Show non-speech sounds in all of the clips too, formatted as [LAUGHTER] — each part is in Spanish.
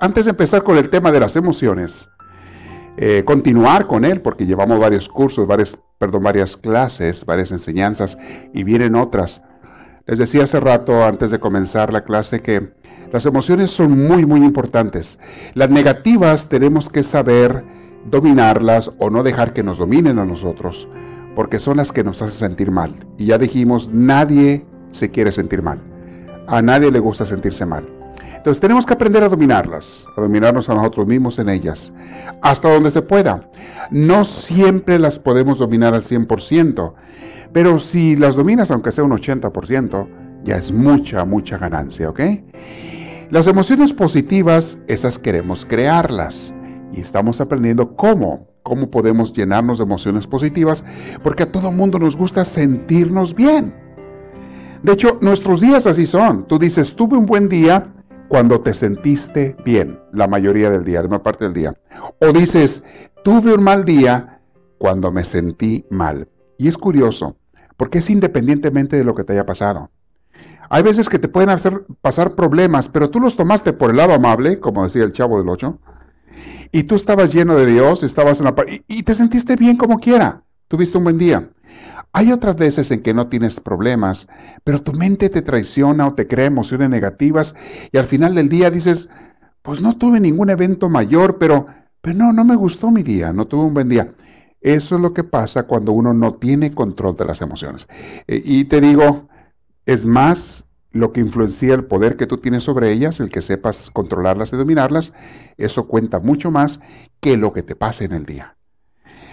Antes de empezar con el tema de las emociones, eh, continuar con él, porque llevamos varios cursos, varias, perdón, varias clases, varias enseñanzas y vienen otras. Les decía hace rato, antes de comenzar la clase, que las emociones son muy, muy importantes. Las negativas tenemos que saber dominarlas o no dejar que nos dominen a nosotros, porque son las que nos hacen sentir mal. Y ya dijimos, nadie se quiere sentir mal. A nadie le gusta sentirse mal. Entonces tenemos que aprender a dominarlas, a dominarnos a nosotros mismos en ellas, hasta donde se pueda. No siempre las podemos dominar al 100%, pero si las dominas aunque sea un 80%, ya es mucha, mucha ganancia, ¿ok? Las emociones positivas, esas queremos crearlas y estamos aprendiendo cómo, cómo podemos llenarnos de emociones positivas, porque a todo mundo nos gusta sentirnos bien. De hecho, nuestros días así son. Tú dices, tuve un buen día cuando te sentiste bien, la mayoría del día, la mayor parte del día. O dices, tuve un mal día cuando me sentí mal. Y es curioso, porque es independientemente de lo que te haya pasado. Hay veces que te pueden hacer pasar problemas, pero tú los tomaste por el lado amable, como decía el chavo del 8, y tú estabas lleno de Dios, estabas en la y, y te sentiste bien como quiera. Tuviste un buen día. Hay otras veces en que no tienes problemas, pero tu mente te traiciona o te crea emociones negativas y al final del día dices, pues no tuve ningún evento mayor, pero, pero no, no me gustó mi día, no tuve un buen día. Eso es lo que pasa cuando uno no tiene control de las emociones. E, y te digo, es más lo que influencia el poder que tú tienes sobre ellas, el que sepas controlarlas y dominarlas, eso cuenta mucho más que lo que te pase en el día.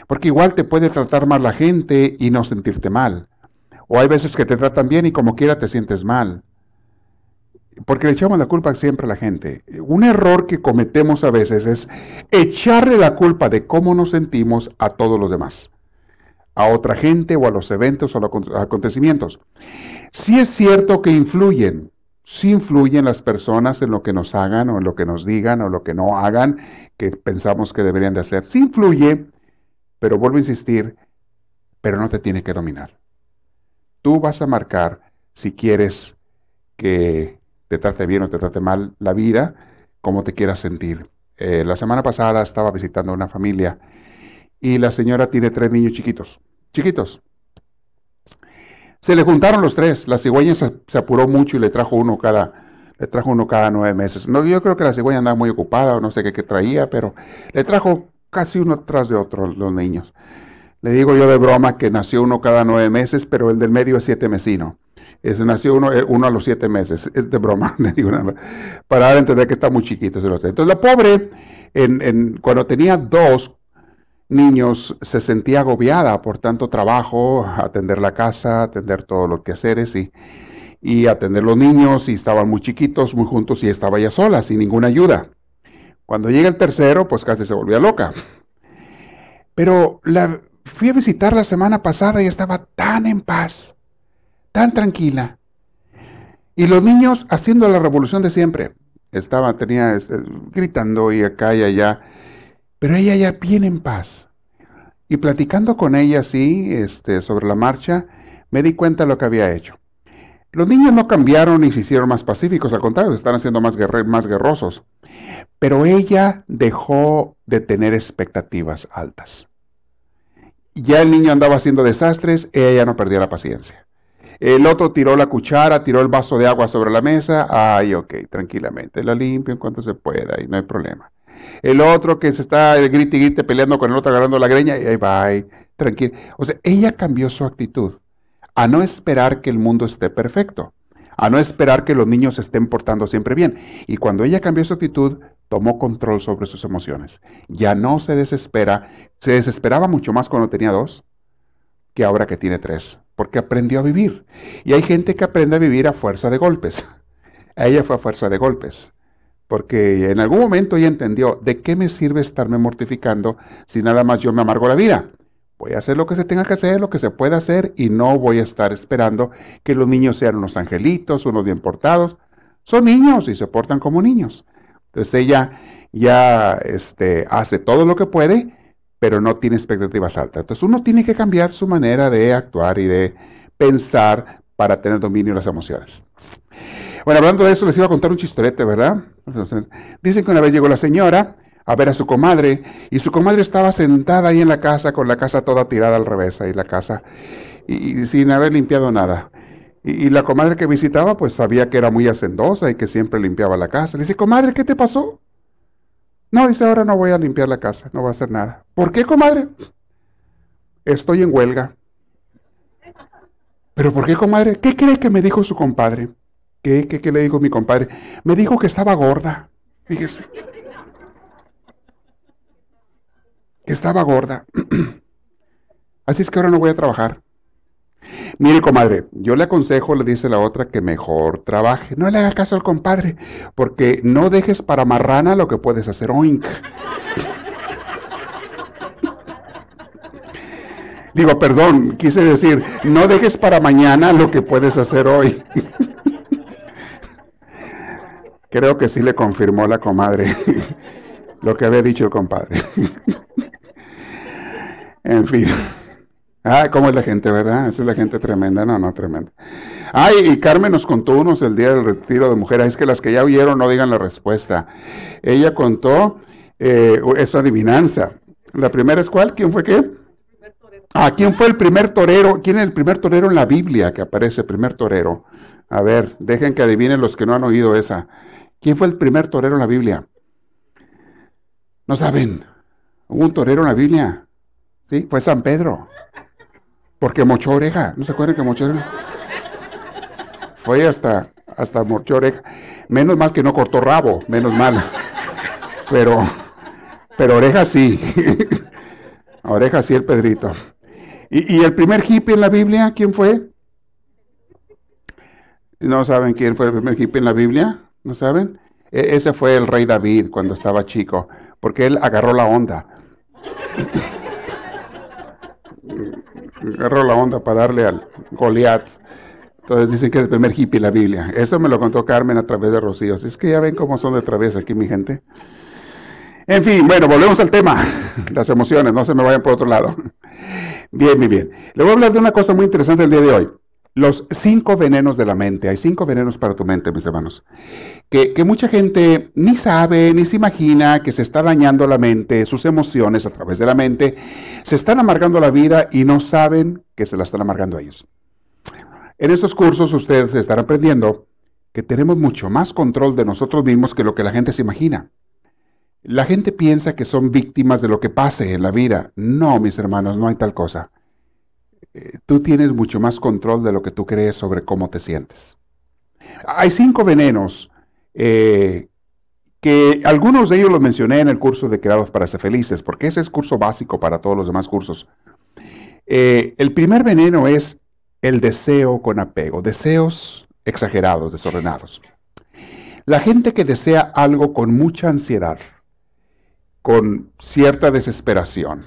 Porque igual te puede tratar mal la gente y no sentirte mal. O hay veces que te tratan bien y como quiera te sientes mal. Porque le echamos la culpa siempre a la gente. Un error que cometemos a veces es echarle la culpa de cómo nos sentimos a todos los demás. A otra gente o a los eventos o a los acontecimientos. Sí es cierto que influyen. Sí influyen las personas en lo que nos hagan o en lo que nos digan o lo que no hagan que pensamos que deberían de hacer. Sí influye, pero vuelvo a insistir, pero no te tiene que dominar. Tú vas a marcar si quieres que te trate bien o te trate mal la vida, como te quieras sentir. Eh, la semana pasada estaba visitando a una familia y la señora tiene tres niños chiquitos, chiquitos. Se le juntaron los tres, la cigüeña se, se, apuró mucho y le trajo uno cada, le trajo uno cada nueve meses. No, yo creo que la cigüeña andaba muy ocupada o no sé qué, qué traía, pero le trajo casi uno tras de otro los niños. Le digo yo de broma que nació uno cada nueve meses, pero el del medio es siete mesino. Es, nació uno, eh, uno a los siete meses. Es de broma, [LAUGHS] le digo para dar a entender que está muy chiquito. Entonces la pobre, cuando tenía dos niños, se sentía agobiada por tanto trabajo, atender la casa, atender todo lo que haceres y, y atender los niños, y estaban muy chiquitos, muy juntos, y estaba ella sola, sin ninguna ayuda. Cuando llega el tercero, pues casi se volvía loca. Pero la fui a visitar la semana pasada y estaba tan en paz, tan tranquila. Y los niños haciendo la revolución de siempre. Estaba, tenía, este, gritando y acá y allá. Pero ella ya bien en paz. Y platicando con ella así, este, sobre la marcha, me di cuenta de lo que había hecho. Los niños no cambiaron ni se hicieron más pacíficos, al contrario, se están haciendo más, más guerrosos. Pero ella dejó de tener expectativas altas. Ya el niño andaba haciendo desastres, ella ya no perdía la paciencia. El otro tiró la cuchara, tiró el vaso de agua sobre la mesa. Ay, ok, tranquilamente, la limpio en cuanto se pueda y no hay problema. El otro que se está grite y grite peleando con el otro agarrando la greña, y ahí va, tranquilo. O sea, ella cambió su actitud a no esperar que el mundo esté perfecto, a no esperar que los niños estén portando siempre bien. Y cuando ella cambió su actitud, tomó control sobre sus emociones. Ya no se desespera, se desesperaba mucho más cuando tenía dos que ahora que tiene tres, porque aprendió a vivir. Y hay gente que aprende a vivir a fuerza de golpes. [LAUGHS] A ella fue a fuerza de golpes. porque en algún momento ella entendió, ¿de qué me sirve estarme mortificando si nada más yo me amargo la vida? Voy a hacer lo que se tenga que hacer, lo que se pueda hacer, y no voy a estar esperando que los niños sean unos angelitos, unos bien portados. Son niños y se portan como niños. Entonces ella ya este, hace todo lo que puede, pero no tiene expectativas altas. Entonces uno tiene que cambiar su manera de actuar y de pensar para tener dominio de las emociones. Bueno, hablando de eso, les iba a contar un chistorete, ¿verdad? Dicen que una vez llegó la señora a ver a su comadre y su comadre estaba sentada ahí en la casa con la casa toda tirada al revés, ahí la casa, y, sin haber limpiado nada. Y, la comadre que visitaba pues sabía que era muy hacendosa y que siempre limpiaba la casa. Le dice, comadre, ¿qué te pasó? No, dice, ahora no voy a limpiar la casa, no voy a hacer nada. ¿Por qué, comadre? Estoy en huelga. ¿Pero por qué, comadre? ¿Qué cree que me dijo su compadre? ¿Qué, qué, qué le dijo mi compadre? Me dijo que estaba gorda. Fíjese. Que estaba gorda. [CLEARS THROAT] Así es que ahora no voy a trabajar. Mire, comadre, yo le aconsejo, le dice la otra, que mejor trabaje. No le haga caso al compadre, porque no dejes para marrana lo que puedes hacer oink. [LAUGHS] Digo, perdón, quise decir, no dejes para mañana lo que puedes hacer hoy. [LAUGHS] Creo que sí le confirmó la comadre [LAUGHS] lo que había dicho el compadre. En fin. [LAUGHS] Ah, cómo es la gente, ¿verdad? Esa es la gente tremenda, no, no, tremenda. Ay, y Carmen nos contó unos el día del retiro de mujeres, es que las que ya oyeron no digan la respuesta. Ella contó eh, esa adivinanza. La primera es cuál, ¿quién fue qué? Ah, ¿quién fue el primer torero? ¿Quién es el primer torero en la Biblia que aparece, primer torero? A ver, dejen que adivinen los que no han oído esa. ¿Quién fue el primer torero en la Biblia? No saben. Hubo un torero en la Biblia. Sí, fue San Pedro. Porque mochó oreja. ¿No se acuerdan que mochó oreja? Fue hasta, hasta mochó oreja. Menos mal que no cortó rabo, menos mal. Pero, pero oreja sí. [LAUGHS] oreja sí el Pedrito. ¿Y, ¿Y el primer hippie en la Biblia, quién fue? ¿No saben quién fue el primer hippie en la Biblia? ¿No saben? E, ese fue el rey David cuando estaba chico, porque él agarró la onda agarró la onda para darle al Goliat. Entonces dicen que es el primer hippie la Biblia. Eso me lo contó Carmen a través de Rocío. Es que ya ven cómo son de través aquí mi gente. En fin, bueno, volvemos al tema. [LAUGHS] Las emociones, no se me vayan por otro lado. [LAUGHS] Bien, bien, bien. Le voy a hablar de una cosa muy interesante el día de hoy. Los cinco venenos de la mente. Hay cinco venenos para tu mente, mis hermanos. Que, mucha gente ni sabe, ni se imagina que se está dañando la mente, sus emociones a través de la mente. Se están amargando la vida y no saben que se la están amargando a ellos. En estos cursos ustedes estarán aprendiendo que tenemos mucho más control de nosotros mismos que lo que la gente se imagina. La gente piensa que son víctimas de lo que pase en la vida. No, mis hermanos, no hay tal cosa. Eh, tú tienes mucho más control de lo que tú crees sobre cómo te sientes. Hay cinco venenos eh, que algunos de ellos los mencioné en el curso de Creados para ser felices, porque ese es curso básico para todos los demás cursos. Eh, el primer veneno es el deseo con apego, deseos exagerados, desordenados. La gente que desea algo con mucha ansiedad, con cierta desesperación,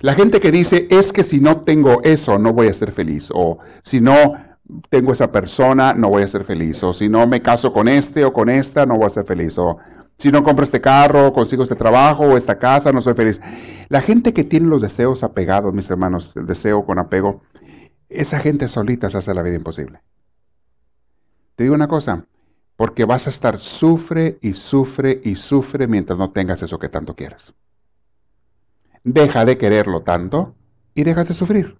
la gente que dice, es que si no tengo eso, no voy a ser feliz. O si no tengo esa persona, no voy a ser feliz. O si no me caso con este o con esta, no voy a ser feliz. O si no compro este carro, consigo este trabajo o esta casa, no soy feliz. La gente que tiene los deseos apegados, mis hermanos, el deseo con apego, esa gente solita se hace la vida imposible. Te digo una cosa, porque vas a estar sufre y sufre y sufre mientras no tengas eso que tanto quieres deja de quererlo tanto y dejas de sufrir.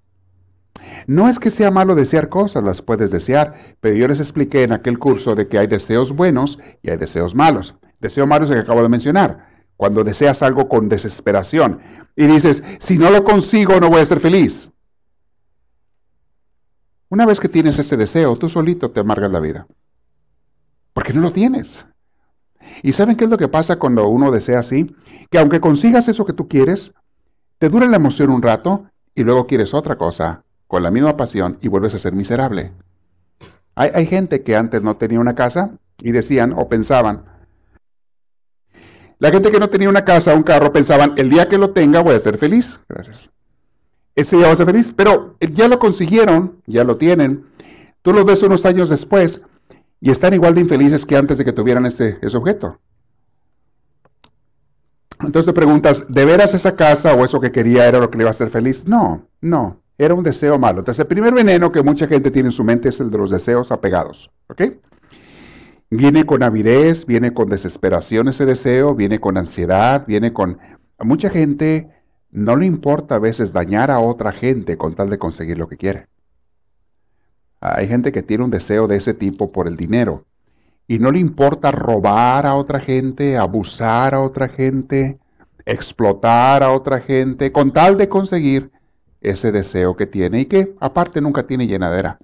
No es que sea malo desear cosas, las puedes desear, pero yo les expliqué en aquel curso de que hay deseos buenos y hay deseos malos. Deseo malo es el que acabo de mencionar, cuando deseas algo con desesperación y dices, si no lo consigo no voy a ser feliz. Una vez que tienes ese deseo, tú solito te amargas la vida, porque no lo tienes. ¿Y saben qué es lo que pasa cuando uno desea así? Que aunque consigas eso que tú quieres, te dura la emoción un rato y luego quieres otra cosa con la misma pasión y vuelves a ser miserable. Hay, gente que antes no tenía una casa y decían o pensaban, La gente que no tenía una casa, un carro, pensaban, el día que lo tenga voy a ser feliz. Gracias. Ese día va a ser feliz, pero ya lo consiguieron, ya lo tienen. Tú los ves unos años después y están igual de infelices que antes de que tuvieran ese objeto. Entonces te preguntas, ¿de veras esa casa o eso que quería era lo que le iba a hacer feliz? No, no, era un deseo malo. Entonces el primer veneno que mucha gente tiene en su mente es el de los deseos apegados. ¿Ok? Viene con avidez, viene con desesperación ese deseo, viene con ansiedad, viene con... Mucha gente no le importa a veces dañar a otra gente con tal de conseguir lo que quiere. Hay gente que tiene un deseo de ese tipo por el dinero y no le importa robar a otra gente, abusar a otra gente, explotar a otra gente, con tal de conseguir ese deseo que tiene y que aparte nunca tiene llenadera.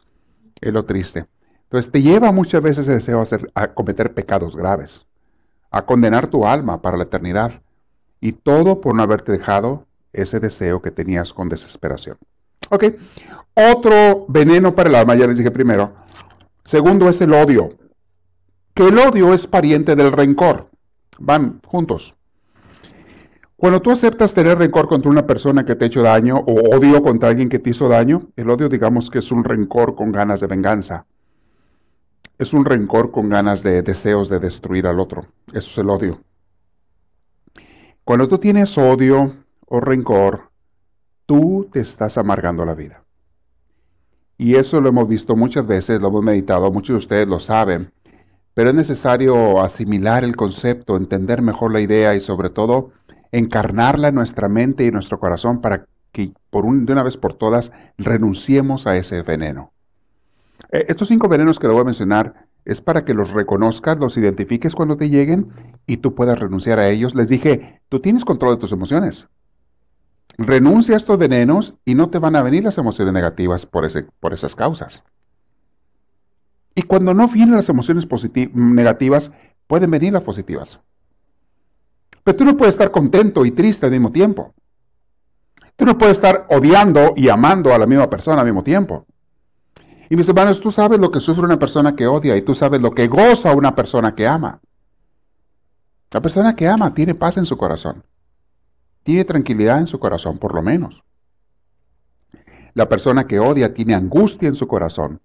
Es lo triste. Entonces te lleva muchas veces ese deseo a, hacer, a cometer pecados graves, a condenar tu alma para la eternidad. Y todo por no haberte dejado ese deseo que tenías con desesperación. Ok, otro veneno para el alma, ya les dije primero. Segundo es el odio. Que el odio es pariente del rencor. Van juntos. Cuando tú aceptas tener rencor contra una persona que te ha hecho daño o odio contra alguien que te hizo daño, el odio digamos que es un rencor con ganas de venganza. Es un rencor con ganas de deseos de destruir al otro. Eso es el odio. Cuando tú tienes odio o rencor, tú te estás amargando la vida. Y eso lo hemos visto muchas veces, lo hemos meditado, muchos de ustedes lo saben, pero es necesario asimilar el concepto, entender mejor la idea y sobre todo encarnarla en nuestra mente y en nuestro corazón para que de una vez por todas renunciemos a ese veneno. Eh, estos cinco venenos que le voy a mencionar es para que los reconozcas, los identifiques cuando te lleguen y tú puedas renunciar a ellos. Les dije, tú tienes control de tus emociones. Renuncia a estos venenos y no te van a venir las emociones negativas por, ese, por esas causas. Y cuando no vienen las emociones negativas, pueden venir las positivas. Pero tú no puedes estar contento y triste al mismo tiempo. Tú no puedes estar odiando y amando a la misma persona al mismo tiempo. Y mis hermanos, tú sabes lo que sufre una persona que odia y tú sabes lo que goza una persona que ama. La persona que ama tiene paz en su corazón tiene tranquilidad en su corazón, por lo menos. La persona que odia tiene angustia en su corazón,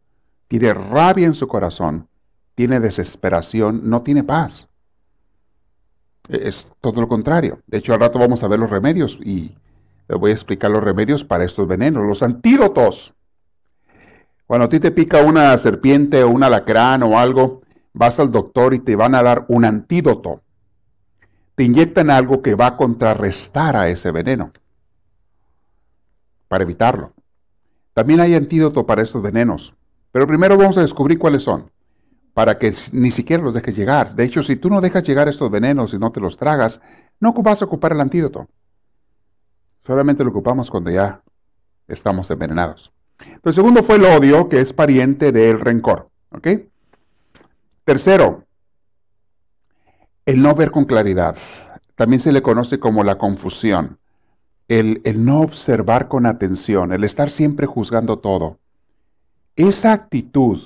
tiene rabia en su corazón, tiene desesperación, no tiene paz. Es todo lo contrario. De hecho, al rato vamos a ver los remedios y les voy a explicar los remedios para estos venenos, los antídotos. Cuando a ti te pica una serpiente o un alacrán o algo, vas al doctor y te van a dar un antídoto te inyectan algo que va a contrarrestar a ese veneno para evitarlo. También hay antídoto para estos venenos, pero primero vamos a descubrir cuáles son, para que ni siquiera los dejes llegar. De hecho, si tú no dejas llegar estos venenos y no te los tragas, no vas a ocupar el antídoto. Solamente lo ocupamos cuando ya estamos envenenados. El segundo fue el odio, que es pariente del rencor. ¿ok? Tercero, el no ver con claridad. También se le conoce como la confusión. El, el, no observar con atención, el estar siempre juzgando todo. Esa actitud,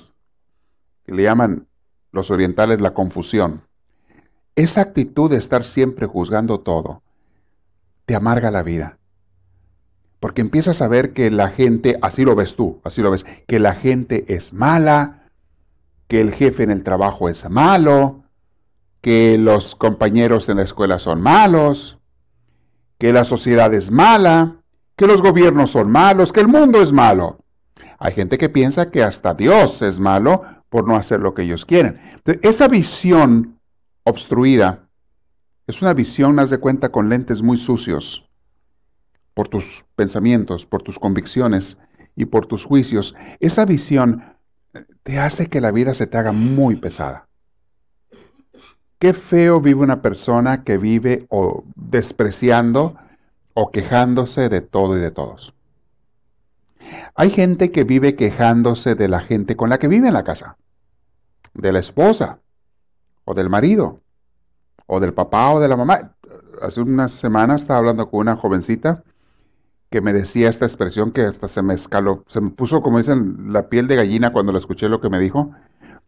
que le llaman los orientales la confusión, esa actitud de estar siempre juzgando todo, te amarga la vida. Porque empiezas a ver que la gente, así lo ves tú, así lo ves, que la gente es mala, que el jefe en el trabajo es malo, que los compañeros en la escuela son malos, que la sociedad es mala, que los gobiernos son malos, que el mundo es malo. Hay gente que piensa que hasta Dios es malo por no hacer lo que ellos quieren. esa visión obstruida es una visión, haz de cuenta, con lentes muy sucios por tus pensamientos, por tus convicciones y por tus juicios. Esa visión te hace que la vida se te haga muy pesada. Qué feo vive una persona que vive o despreciando o quejándose de todo y de todos. Hay gente que vive quejándose de la gente con la que vive en la casa, de la esposa, o del marido, o del papá o de la mamá. Hace unas semanas estaba hablando con una jovencita que me decía esta expresión que hasta se me escaló, se me puso, como dicen, la piel de gallina cuando le escuché lo que me dijo.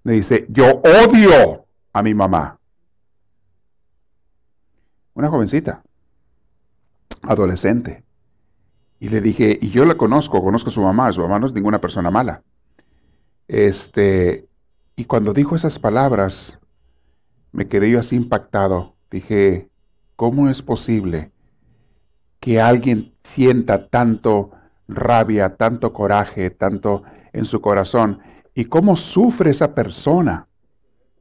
Me dice, yo odio a mi mamá. una jovencita, adolescente. Y le dije, y yo la conozco, conozco a su mamá, su mamá no es ninguna persona mala. Este, y cuando dijo esas palabras, me quedé yo así impactado. Dije, ¿cómo es posible que alguien sienta tanto rabia, tanto coraje, tanto en su corazón? ¿Y cómo sufre esa persona?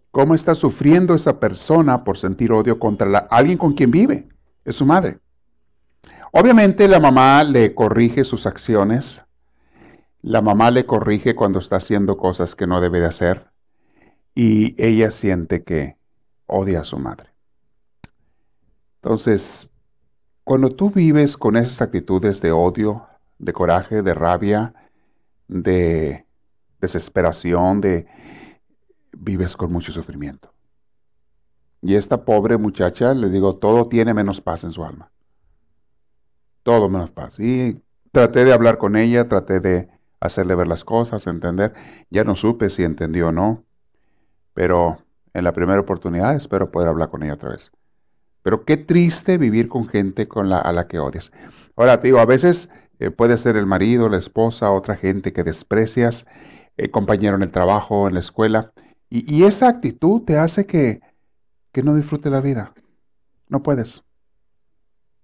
¿Cómo está sufriendo esa persona por sentir odio contra alguien con quien vive? Es su madre. Obviamente la mamá le corrige sus acciones. La mamá le corrige cuando está haciendo cosas que no debe de hacer. Y ella siente que odia a su madre. Entonces, cuando tú vives con esas actitudes de odio, de coraje, de rabia, de desesperación, de vives con mucho sufrimiento. Y esta pobre muchacha, le digo, todo tiene menos paz en su alma. Todo menos paz. Y traté de hablar con ella, traté de hacerle ver las cosas, entender. Ya no supe si entendió o no, pero en la primera oportunidad espero poder hablar con ella otra vez. Pero qué triste vivir con gente con la, a la que odias. Ahora, te digo, a veces eh, puede ser el marido, la esposa, otra gente que desprecias, eh, compañero en el trabajo, en la escuela. Y, esa actitud te hace que, que no disfrute la vida. No puedes.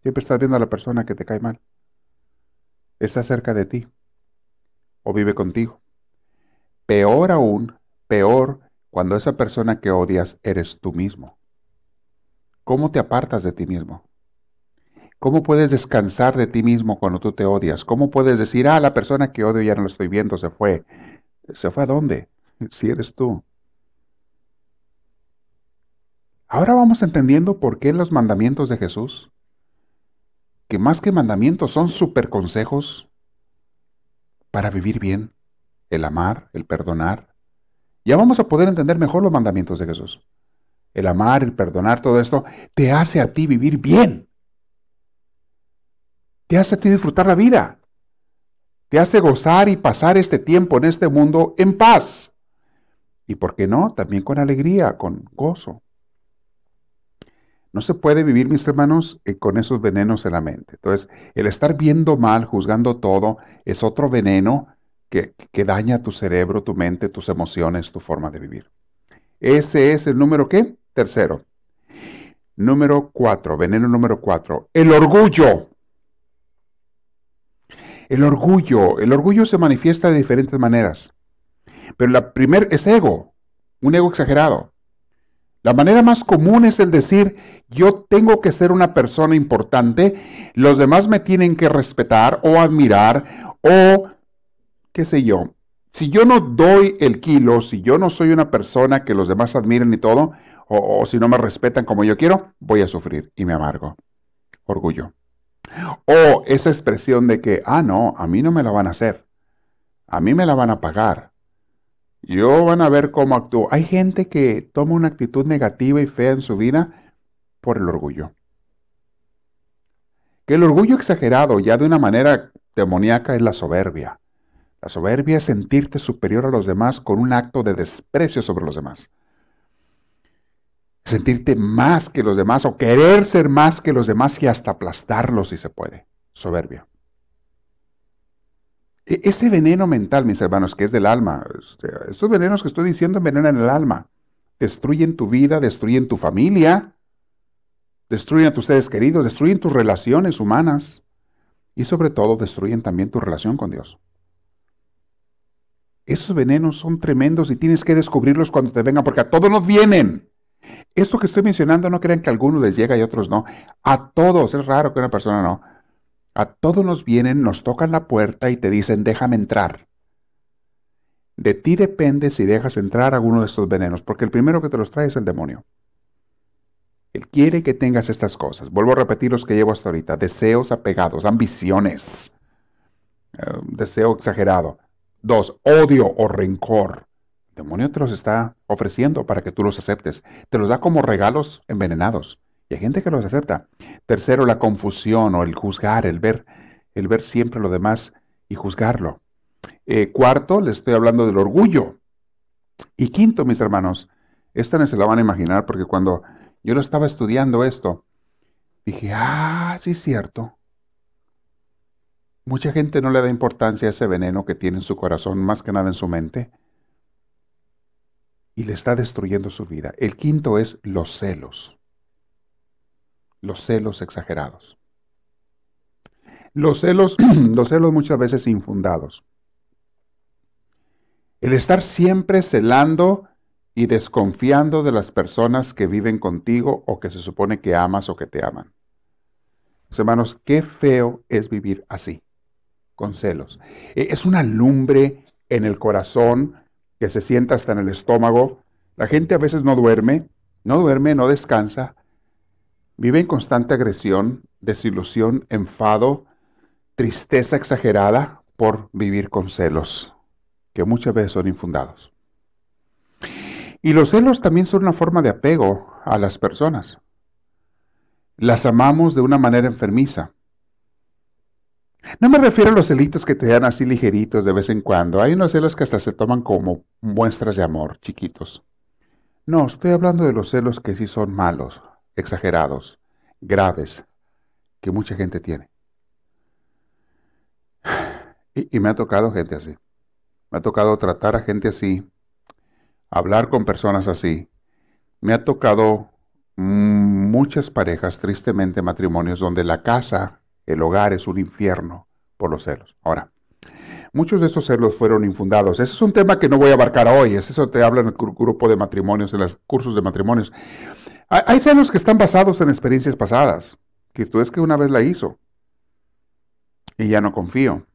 Siempre estás viendo a la persona que te cae mal. Está cerca de ti. O vive contigo. Peor aún, peor cuando esa persona que odias eres tú mismo. ¿Cómo te apartas de ti mismo? ¿Cómo puedes descansar de ti mismo cuando tú te odias? ¿Cómo puedes decir, ah, la persona que odio ya no lo estoy viendo, se fue? ¿Se fue a dónde? [LAUGHS] Si eres tú. Ahora vamos entendiendo por qué los mandamientos de Jesús, que más que mandamientos son super consejos para vivir bien, el amar, el perdonar. Ya vamos a poder entender mejor los mandamientos de Jesús. El amar, el perdonar, todo esto te hace a ti vivir bien. Te hace a ti disfrutar la vida. Te hace gozar y pasar este tiempo en este mundo en paz. Y por qué no, también con alegría, con gozo. No se puede vivir, mis hermanos, eh, con esos venenos en la mente. Entonces, el estar viendo mal, juzgando todo, es otro veneno que, que daña tu cerebro, tu mente, tus emociones, tu forma de vivir. Ese es el número qué? Tercero. Número cuatro, veneno número cuatro, el orgullo. El orgullo, el orgullo se manifiesta de diferentes maneras. Pero la primera es ego, un ego exagerado. La manera más común es el decir, yo tengo que ser una persona importante, los demás me tienen que respetar o admirar o qué sé yo. Si yo no doy el kilo, si yo no soy una persona que los demás admiren y todo, o, si no me respetan como yo quiero, voy a sufrir y me amargo. Orgullo. O esa expresión de que, ah, no, a mí no me la van a hacer. A mí me la van a pagar. Yo van a ver cómo actúo. Hay gente que toma una actitud negativa y fea en su vida por el orgullo. Que el orgullo exagerado, ya de una manera demoníaca, es la soberbia. La soberbia es sentirte superior a los demás con un acto de desprecio sobre los demás. Sentirte más que los demás o querer ser más que los demás y hasta aplastarlos si se puede. Soberbia. E-, ese veneno mental, mis hermanos, que es del alma, este, estos venenos que estoy diciendo envenenan el alma, destruyen tu vida, destruyen tu familia, destruyen a tus seres queridos, destruyen tus relaciones humanas y sobre todo destruyen también tu relación con Dios. Esos venenos son tremendos y tienes que descubrirlos cuando te vengan, porque a todos nos vienen. Esto que estoy mencionando, no crean que a algunos les llega y a otros no. A todos, es raro que una persona no. A todos nos vienen, nos tocan la puerta y te dicen, déjame entrar. De ti depende si dejas entrar alguno de estos venenos, porque el primero que te los trae es el demonio. Él quiere que tengas estas cosas. Vuelvo a repetir los que llevo hasta ahorita. Deseos apegados, ambiciones, eh, deseo exagerado. Dos, odio o rencor. El demonio te los está ofreciendo para que tú los aceptes. Te los da como regalos envenenados. Hay gente que los acepta. Tercero, la confusión o el juzgar, el ver, el ver siempre lo demás y juzgarlo. Eh, cuarto, les estoy hablando del orgullo. Y quinto, mis hermanos, esta no se la van a imaginar porque cuando yo lo estaba estudiando esto, dije, ah, sí es cierto. Mucha gente no le da importancia a ese veneno que tiene en su corazón, más que nada en su mente, y le está destruyendo su vida. El quinto es los celos, los celos exagerados. Los celos, [CLEARS THROAT] los celos muchas veces infundados. El estar siempre celando y desconfiando de las personas que viven contigo o que se supone que amas o que te aman. hermanos, qué feo es vivir así con celos. E, es una lumbre en el corazón que se sienta hasta en el estómago. La gente a veces no duerme, no duerme, no descansa. Vive en constante agresión, desilusión, enfado, tristeza exagerada por vivir con celos, que muchas veces son infundados. Y los celos también son una forma de apego a las personas. Las amamos de una manera enfermiza. No me refiero a los celitos que te dan así ligeritos de vez en cuando. Hay unos celos que hasta se toman como muestras de amor, chiquitos. No, estoy hablando de los celos que sí son malos, exagerados, graves, que mucha gente tiene. [SIGHS] Y, me ha tocado gente así. Me ha tocado tratar a gente así, hablar con personas así. Me ha tocado muchas parejas, tristemente matrimonios, donde la casa el hogar es un infierno por los celos. Ahora, muchos de estos celos fueron infundados. Ese es un tema que no voy a abarcar hoy. Eso te habla en el grupo de matrimonios, en los cursos de matrimonios. Hay celos que están basados en experiencias pasadas, que tú es que una vez la hizo y ya no confío.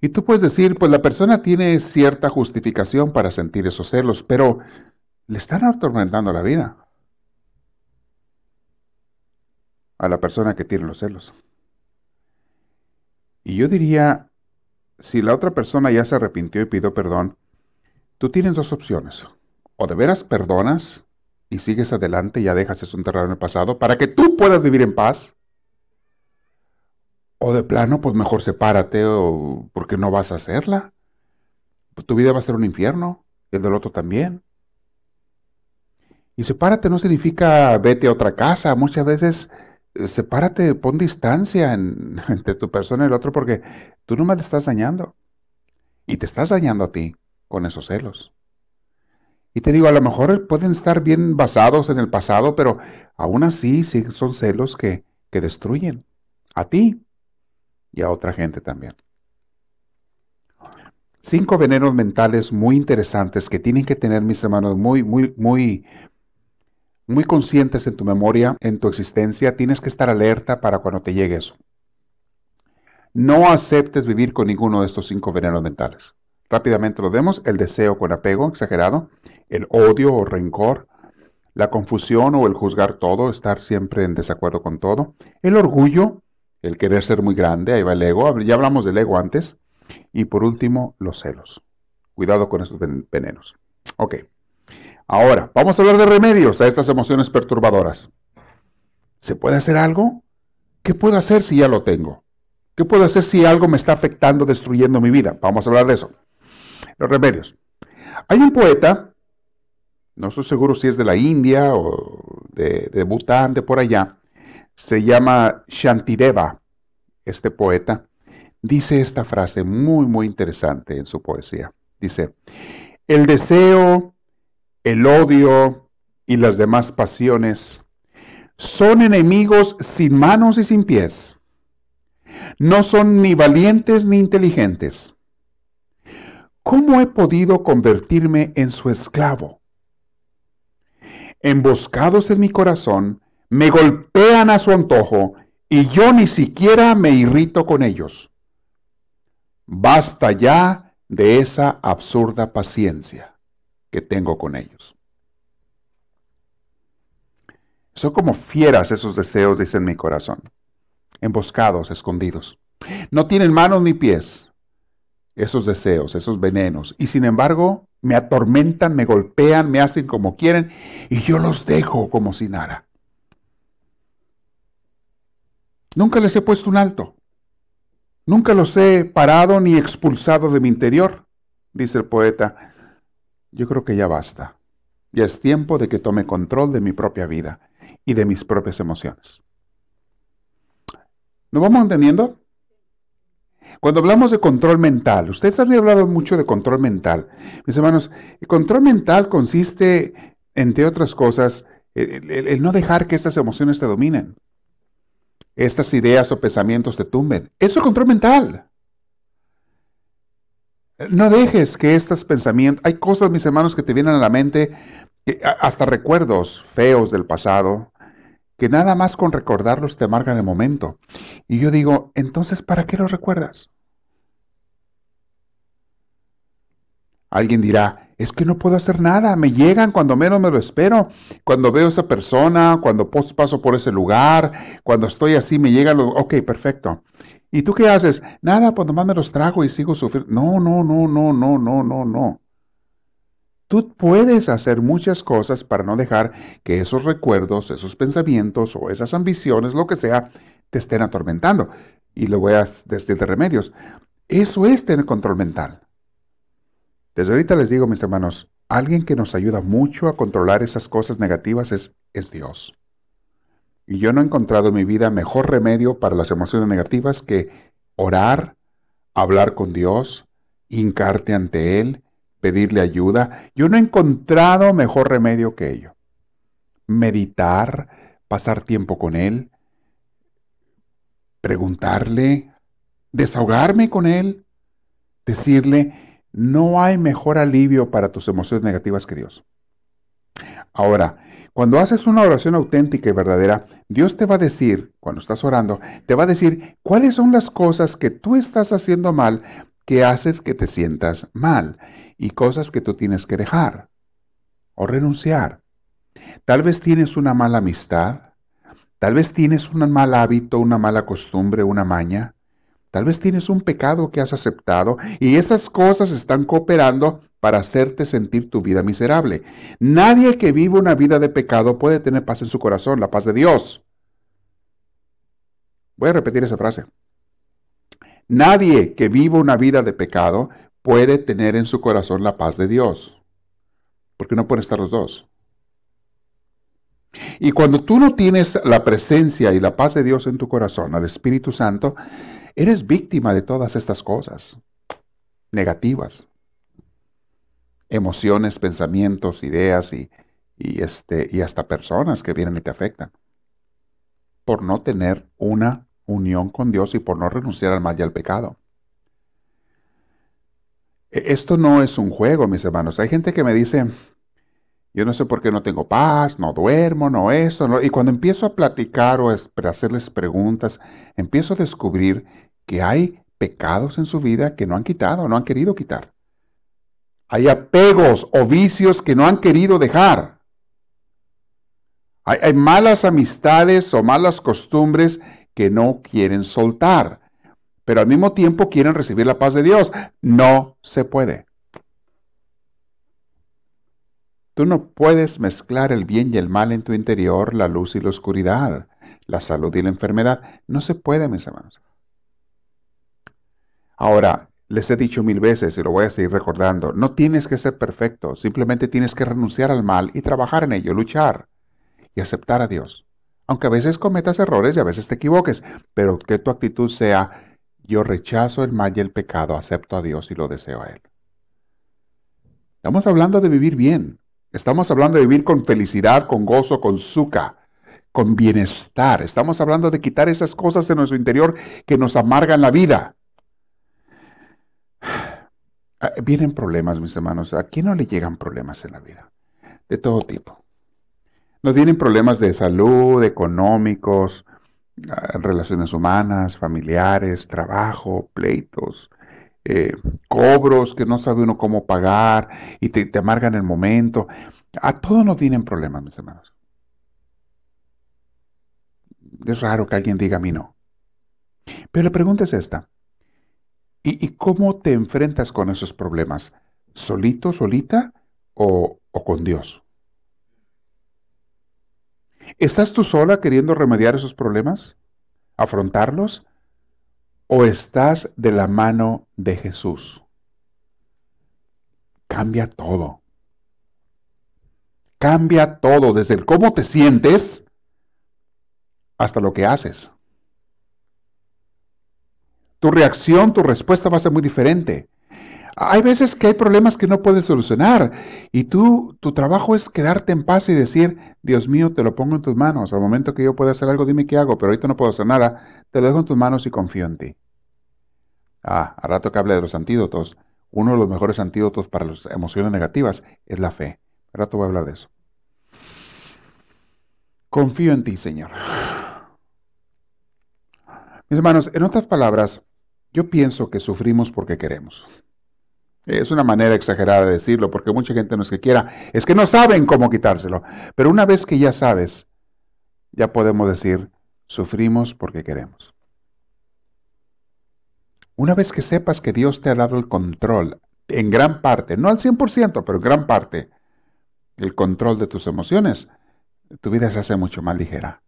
Y tú puedes decir, pues la persona tiene cierta justificación para sentir esos celos, pero le están atormentando la vida a la persona que tiene los celos. Y yo diría, si la otra persona ya se arrepintió y pidió perdón, tú tienes dos opciones. O de veras perdonas y sigues adelante ya dejas eso enterrado en el pasado para que tú puedas vivir en paz. O de plano, pues mejor sepárate o porque no vas a hacerla. Pues tu vida va a ser un infierno, el del otro también. Y sepárate no significa vete a otra casa. Muchas veces sepárate, pon distancia [LAUGHS] entre tu persona y el otro porque tú no me le estás dañando. Y te estás dañando a ti con esos celos. Y te digo, a lo mejor pueden estar bien basados en el pasado, pero aún así sí son celos que, que destruyen a ti y a otra gente también. Cinco venenos mentales muy interesantes que tienen que tener mis hermanos muy, muy, muy, muy conscientes en tu memoria, en tu existencia, tienes que estar alerta para cuando te llegue eso. No aceptes vivir con ninguno de estos cinco venenos mentales. Rápidamente lo vemos, el deseo con apego exagerado, el odio o rencor, la confusión o el juzgar todo, estar siempre en desacuerdo con todo, el orgullo, el querer ser muy grande, ahí va el ego, ya hablamos del ego antes, y por último, los celos. Cuidado con estos venenos. Ok. Ahora, vamos a hablar de remedios a estas emociones perturbadoras. ¿Se puede hacer algo? ¿Qué puedo hacer si ya lo tengo? ¿Qué puedo hacer si algo me está afectando, destruyendo mi vida? Vamos a hablar de eso. Los remedios. Hay un poeta, no estoy seguro si es de la India o de, Bután, de por allá, se llama Shantideva, este poeta, dice esta frase muy, muy interesante en su poesía. Dice, el deseo el odio y las demás pasiones son enemigos sin manos y sin pies. No son ni valientes ni inteligentes. ¿Cómo he podido convertirme en su esclavo? Emboscados en mi corazón, me golpean a su antojo y yo ni siquiera me irrito con ellos. Basta ya de esa absurda paciencia que tengo con ellos. Son como fieras esos deseos, dice en mi corazón, emboscados, escondidos. No tienen manos ni pies esos deseos, esos venenos, y sin embargo me atormentan, me golpean, me hacen como quieren, y yo los dejo como si nada. Nunca les he puesto un alto. Nunca los he parado ni expulsado de mi interior, dice el poeta yo creo que ya basta. Ya es tiempo de que tome control de mi propia vida y de mis propias emociones. ¿Nos vamos entendiendo? Cuando hablamos de control mental, ustedes han hablado mucho de control mental. Mis hermanos, el control mental consiste, entre otras cosas, el, no dejar que estas emociones te dominen. Estas ideas o pensamientos te tumben. Eso es control mental. No dejes que estos pensamientos, hay cosas, mis hermanos, que te vienen a la mente, hasta recuerdos feos del pasado, que nada más con recordarlos te amargan el momento. Y yo digo, entonces, ¿para qué los recuerdas? Alguien dirá, es que no puedo hacer nada, me llegan cuando menos me lo espero, cuando veo a esa persona, cuando paso por ese lugar, cuando estoy así, me llegan los... Ok, perfecto. ¿Y tú qué haces? Nada, pues nomás me los trago y sigo sufriendo. No, no, no, no, no, no, no, no. Tú puedes hacer muchas cosas para no dejar que esos recuerdos, esos pensamientos o esas ambiciones, lo que sea, te estén atormentando. Y lo a decir de remedios. Eso es tener control mental. Desde ahorita les digo, mis hermanos, alguien que nos ayuda mucho a controlar esas cosas negativas es, es Dios. Y yo no he encontrado en mi vida mejor remedio para las emociones negativas que orar, hablar con Dios, hincarte ante Él pedirle ayuda. Yo no he encontrado mejor remedio que ello. Meditar, pasar tiempo con Él, preguntarle, desahogarme con Él, decirle, no hay mejor alivio para tus emociones negativas que Dios. Ahora, cuando haces una oración auténtica y verdadera, Dios te va a decir, cuando estás orando, te va a decir cuáles son las cosas que tú estás haciendo mal que haces que te sientas mal y cosas que tú tienes que dejar o renunciar. Tal vez tienes una mala amistad, tal vez tienes un mal hábito, una mala costumbre, una maña, tal vez tienes un pecado que has aceptado y esas cosas están cooperando para hacerte sentir tu vida miserable. Nadie que vive una vida de pecado puede tener paz en su corazón, la paz de Dios. Voy a repetir esa frase. Nadie que viva una vida de pecado puede tener en su corazón la paz de Dios, porque no pueden estar los dos. Y cuando tú no tienes la presencia y la paz de Dios en tu corazón, al Espíritu Santo, eres víctima de todas estas cosas negativas. Emociones, pensamientos, ideas y, este, y hasta personas que vienen y te afectan. Por no tener una unión con Dios y por no renunciar al mal y al pecado. E, esto no es un juego, mis hermanos. Hay gente que me dice, yo no sé por qué no tengo paz, no duermo, no eso. Y cuando empiezo a platicar o a hacerles preguntas, empiezo a descubrir que hay pecados en su vida que no han quitado, no han querido quitar. Hay apegos o vicios que no han querido dejar. Hay, hay malas amistades o malas costumbres que no quieren soltar, pero al mismo tiempo quieren recibir la paz de Dios. No se puede. Tú no puedes mezclar el bien y el mal en tu interior, la luz y la oscuridad, la salud y la enfermedad. No se puede, mis hermanos. Ahora, les he dicho mil veces y lo voy a seguir recordando, no tienes que ser perfecto, simplemente tienes que renunciar al mal y trabajar en ello, luchar y aceptar a Dios aunque a veces cometas errores y a veces te equivoques, pero que tu actitud sea, yo rechazo el mal y el pecado, acepto a Dios y lo deseo a Él. Estamos hablando de vivir bien, estamos hablando de vivir con felicidad, con gozo, con suca, con bienestar. Estamos hablando de quitar esas cosas de nuestro interior que nos amargan la vida. [SIGHS] Ah, vienen problemas, mis hermanos. ¿A quién no le llegan problemas en la vida? De todo tipo. Nos vienen problemas de salud, económicos, relaciones humanas, familiares, trabajo, pleitos, eh, cobros que no sabe uno cómo pagar y te, amargan el momento. A todos nos vienen problemas, mis hermanos. Es raro que alguien diga a mí no. Pero la pregunta es esta. ¿Y, cómo te enfrentas con esos problemas? ¿Solito, solita o con Dios? ¿Estás tú sola queriendo remediar esos problemas? ¿Afrontarlos? ¿O estás de la mano de Jesús? Cambia todo. Cambia todo, desde el cómo te sientes hasta lo que haces. tu reacción, tu respuesta va a ser muy diferente. Hay veces que hay problemas que no puedes solucionar y tú, tu trabajo es quedarte en paz y decir, Dios mío, te lo pongo en tus manos. Al momento que yo pueda hacer algo, dime qué hago, pero ahorita no puedo hacer nada. Te lo dejo en tus manos y confío en ti. Ah, al rato que hable de los antídotos, uno de los mejores antídotos para las emociones negativas es la fe. Al rato voy a hablar de eso. Confío en ti, Señor. Mis hermanos, en otras palabras, yo pienso que sufrimos porque queremos. Es una manera exagerada de decirlo, porque mucha gente no es que quiera, es que no saben cómo quitárselo. Pero una vez que ya sabes, ya podemos decir, sufrimos porque queremos. Una vez que sepas que Dios te ha dado el control, en gran parte, no al 100%, pero en gran parte, el control de tus emociones, tu vida se hace mucho más ligera,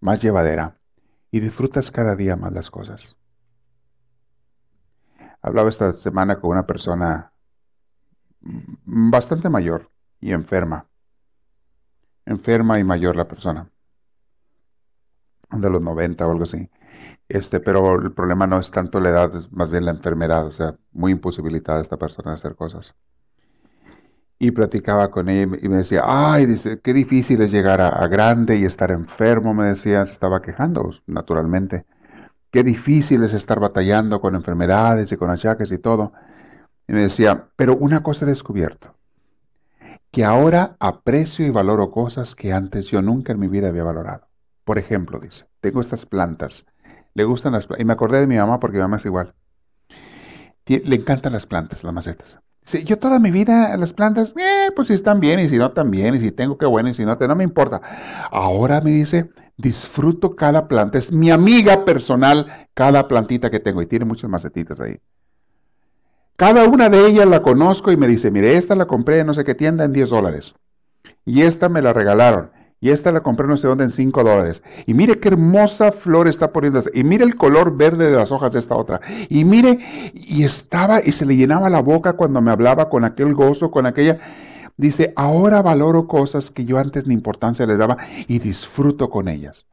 más llevadera, y disfrutas cada día más las cosas. Hablaba esta semana con una persona bastante mayor y enferma. Enferma y mayor la persona. De los 90 o algo así. Este, pero el problema no es tanto la edad, es más bien la enfermedad, o sea, muy imposibilitada esta persona de hacer cosas. Y platicaba con ella y me decía, ay, dice, qué difícil es llegar a, a grande y estar enfermo, me decía, se estaba quejando, naturalmente. Qué difícil es estar batallando con enfermedades y con achaques y todo. Y me decía, pero una cosa he descubierto, que ahora aprecio y valoro cosas que antes yo nunca en mi vida había valorado. Por ejemplo, dice, tengo estas plantas, le gustan las plantas, y me acordé de mi mamá porque mi mamá es igual. Le encantan las plantas, las macetas. Yo toda mi vida las plantas, eh, pues si están bien y si no también, y si tengo que bueno y si no, no me importa. Ahora me dice, disfruto cada planta. Es mi amiga personal cada plantita que tengo y tiene muchas macetitas ahí. Cada una de ellas la conozco y me dice, mire, esta la compré en no sé qué tienda en 10 dólares. Y esta me la regalaron. Y esta la compré no sé dónde en 5 dólares. Y mire qué hermosa flor está poniendo. Y mire el color verde de las hojas de esta otra. Y mire, y estaba, y se le llenaba la boca cuando me hablaba con aquel gozo, con aquella. Dice, ahora valoro cosas que yo antes ni importancia le daba y disfruto con ellas.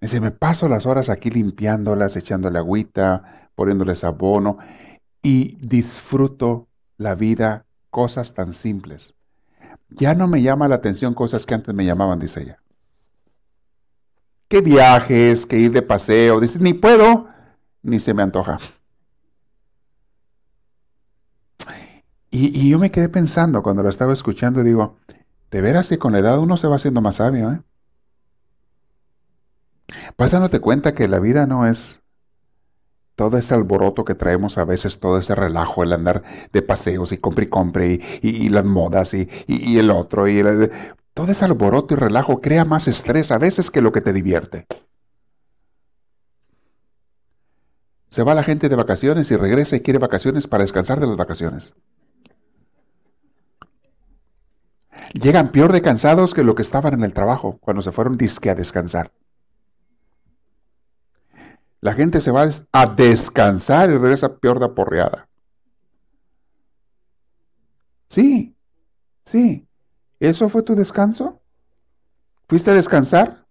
Dice, me paso las horas aquí limpiándolas, echándole agüita, poniéndoles abono y disfruto la vida, cosas tan simples. Ya no me llama la atención cosas que antes me llamaban, dice ella. ¿Qué viajes, que ir de paseo? Dice, ni puedo, ni se me antoja. Y, yo me quedé pensando cuando lo estaba escuchando, digo, de veras que con la edad uno se va haciendo más sabio, ¿eh? Pásándote cuenta que la vida no es todo ese alboroto que traemos a veces, todo ese relajo, el andar de paseos y compre y compre y, las modas y, el otro y todo ese alboroto y relajo crea más estrés a veces que lo que te divierte. Se va la gente de vacaciones y regresa y quiere vacaciones para descansar de las vacaciones. Llegan peor de cansados que lo que estaban en el trabajo cuando se fueron disque a descansar. La gente se va a descansar y regresa peor de aporreada. Sí, sí. ¿Eso fue tu descanso? ¿Fuiste a descansar?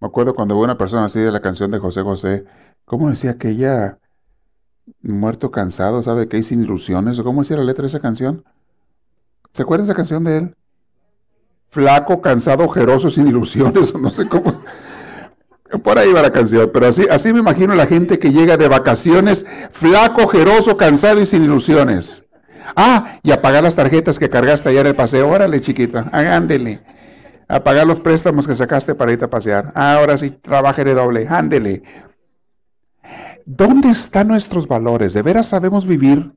Me acuerdo cuando hubo una persona así de la canción de José José, ¿cómo decía que ella, muerto cansado, sabe que hay sin ilusiones? ¿O cómo decía la letra de esa canción? ¿Se acuerdan esa canción de él? Flaco, cansado, ojeroso, sin ilusiones, [LAUGHS] no sé cómo. Por ahí va la canción, pero así, así me imagino la gente que llega de vacaciones, flaco, ojeroso, cansado y sin ilusiones. Ah, y a pagar las tarjetas que cargaste ayer el paseo. Órale, chiquita, ándele. A pagar los préstamos que sacaste para irte a pasear. ahora sí, de doble, ándele. ¿Dónde están nuestros valores? ¿De veras sabemos vivir?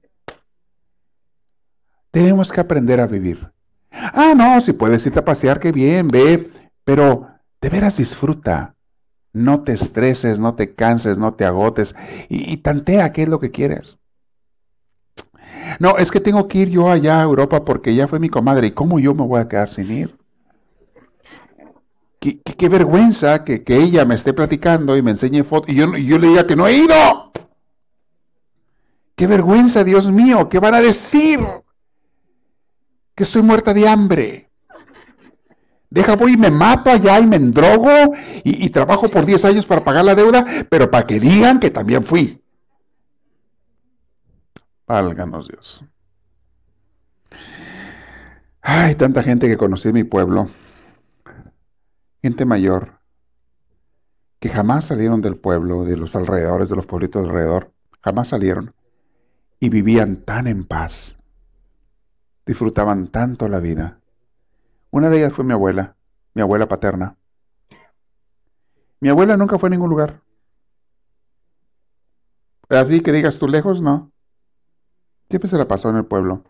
Tenemos que aprender a vivir. Ah, no, si puedes irte a pasear, qué bien, ve, pero de veras disfruta. No te estreses, no te canses, no te agotes y, tantea qué es lo que quieres. No, es que tengo que ir yo allá a Europa porque ya fue mi comadre y cómo yo me voy a quedar sin ir. Qué, vergüenza que, ella me esté platicando y me enseñe fotos y yo, y yo le diga que no he ido. Qué vergüenza, Dios mío, ¿qué van a decir? Que estoy muerta de hambre. Deja, voy y me mato allá y me endrogo y, trabajo por 10 años para pagar la deuda, pero para que digan que también fui. Válganos Dios. Hay tanta gente que conocí en mi pueblo, gente mayor, que jamás salieron del pueblo, de los alrededores, de los pueblitos alrededor, jamás salieron y vivían tan en paz, disfrutaban tanto la vida. Una de ellas fue mi abuela, mi abuela paterna. Mi abuela nunca fue a ningún lugar. Así que digas tú lejos, no. Siempre se la pasó en el pueblo.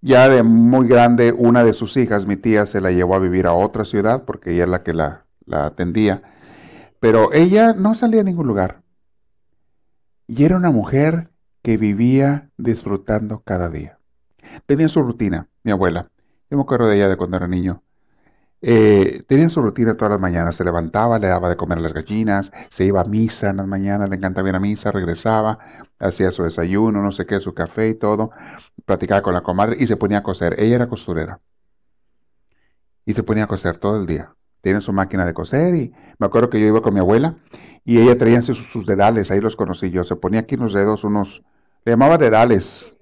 Ya de muy grande, una de sus hijas, mi tía, se la llevó a vivir a otra ciudad porque ella es la que la, la atendía. Pero ella no salía a ningún lugar. Y era una mujer que vivía disfrutando cada día. Tenía su rutina, mi abuela. Yo me acuerdo de ella de cuando era niño. Eh, tenía su rutina todas las mañanas. Se levantaba, le daba de comer a las gallinas, se iba a misa en las mañanas, le encantaba ir a misa, regresaba, hacía su desayuno, no sé qué, su café y todo, platicaba con la comadre y se ponía a coser. Ella era costurera. Y se ponía a coser todo el día. Tiene su máquina de coser y me acuerdo que yo iba con mi abuela y ella traía sus, sus dedales, ahí los conocí yo. Se ponía aquí en los dedos unos, le llamaba dedales,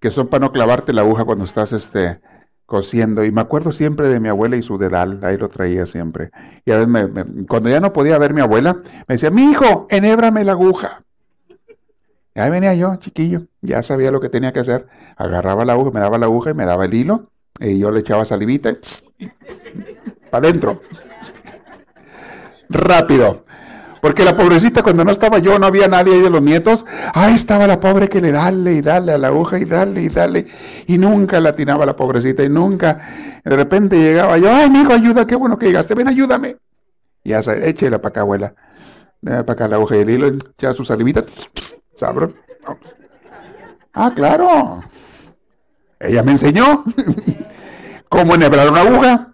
que son para no clavarte la aguja cuando estás este, cosiendo. Y me acuerdo siempre de mi abuela y su dedal, ahí lo traía siempre. Y a veces cuando ya no podía ver mi abuela, me decía, mi hijo, enhébrame la aguja. Y ahí venía yo, chiquillo, ya sabía lo que tenía que hacer. Agarraba la aguja, me daba la aguja y me daba el hilo. Y yo le echaba salivita y [LAUGHS] para adentro. Rápido. Porque la pobrecita, cuando no estaba yo, no había nadie ahí de los nietos. Ahí estaba la pobre que le dale y dale a la aguja y dale y dale. Y nunca la atinaba la pobrecita y nunca. De repente llegaba yo, ay, hijo, ayuda, qué bueno que llegaste, ven, ayúdame. Y ya, échela para acá, abuela. Para acá la aguja y el hilo, echa su salivita. Sabro. Ah, claro. Ella me enseñó [LAUGHS] cómo enhebrar una aguja.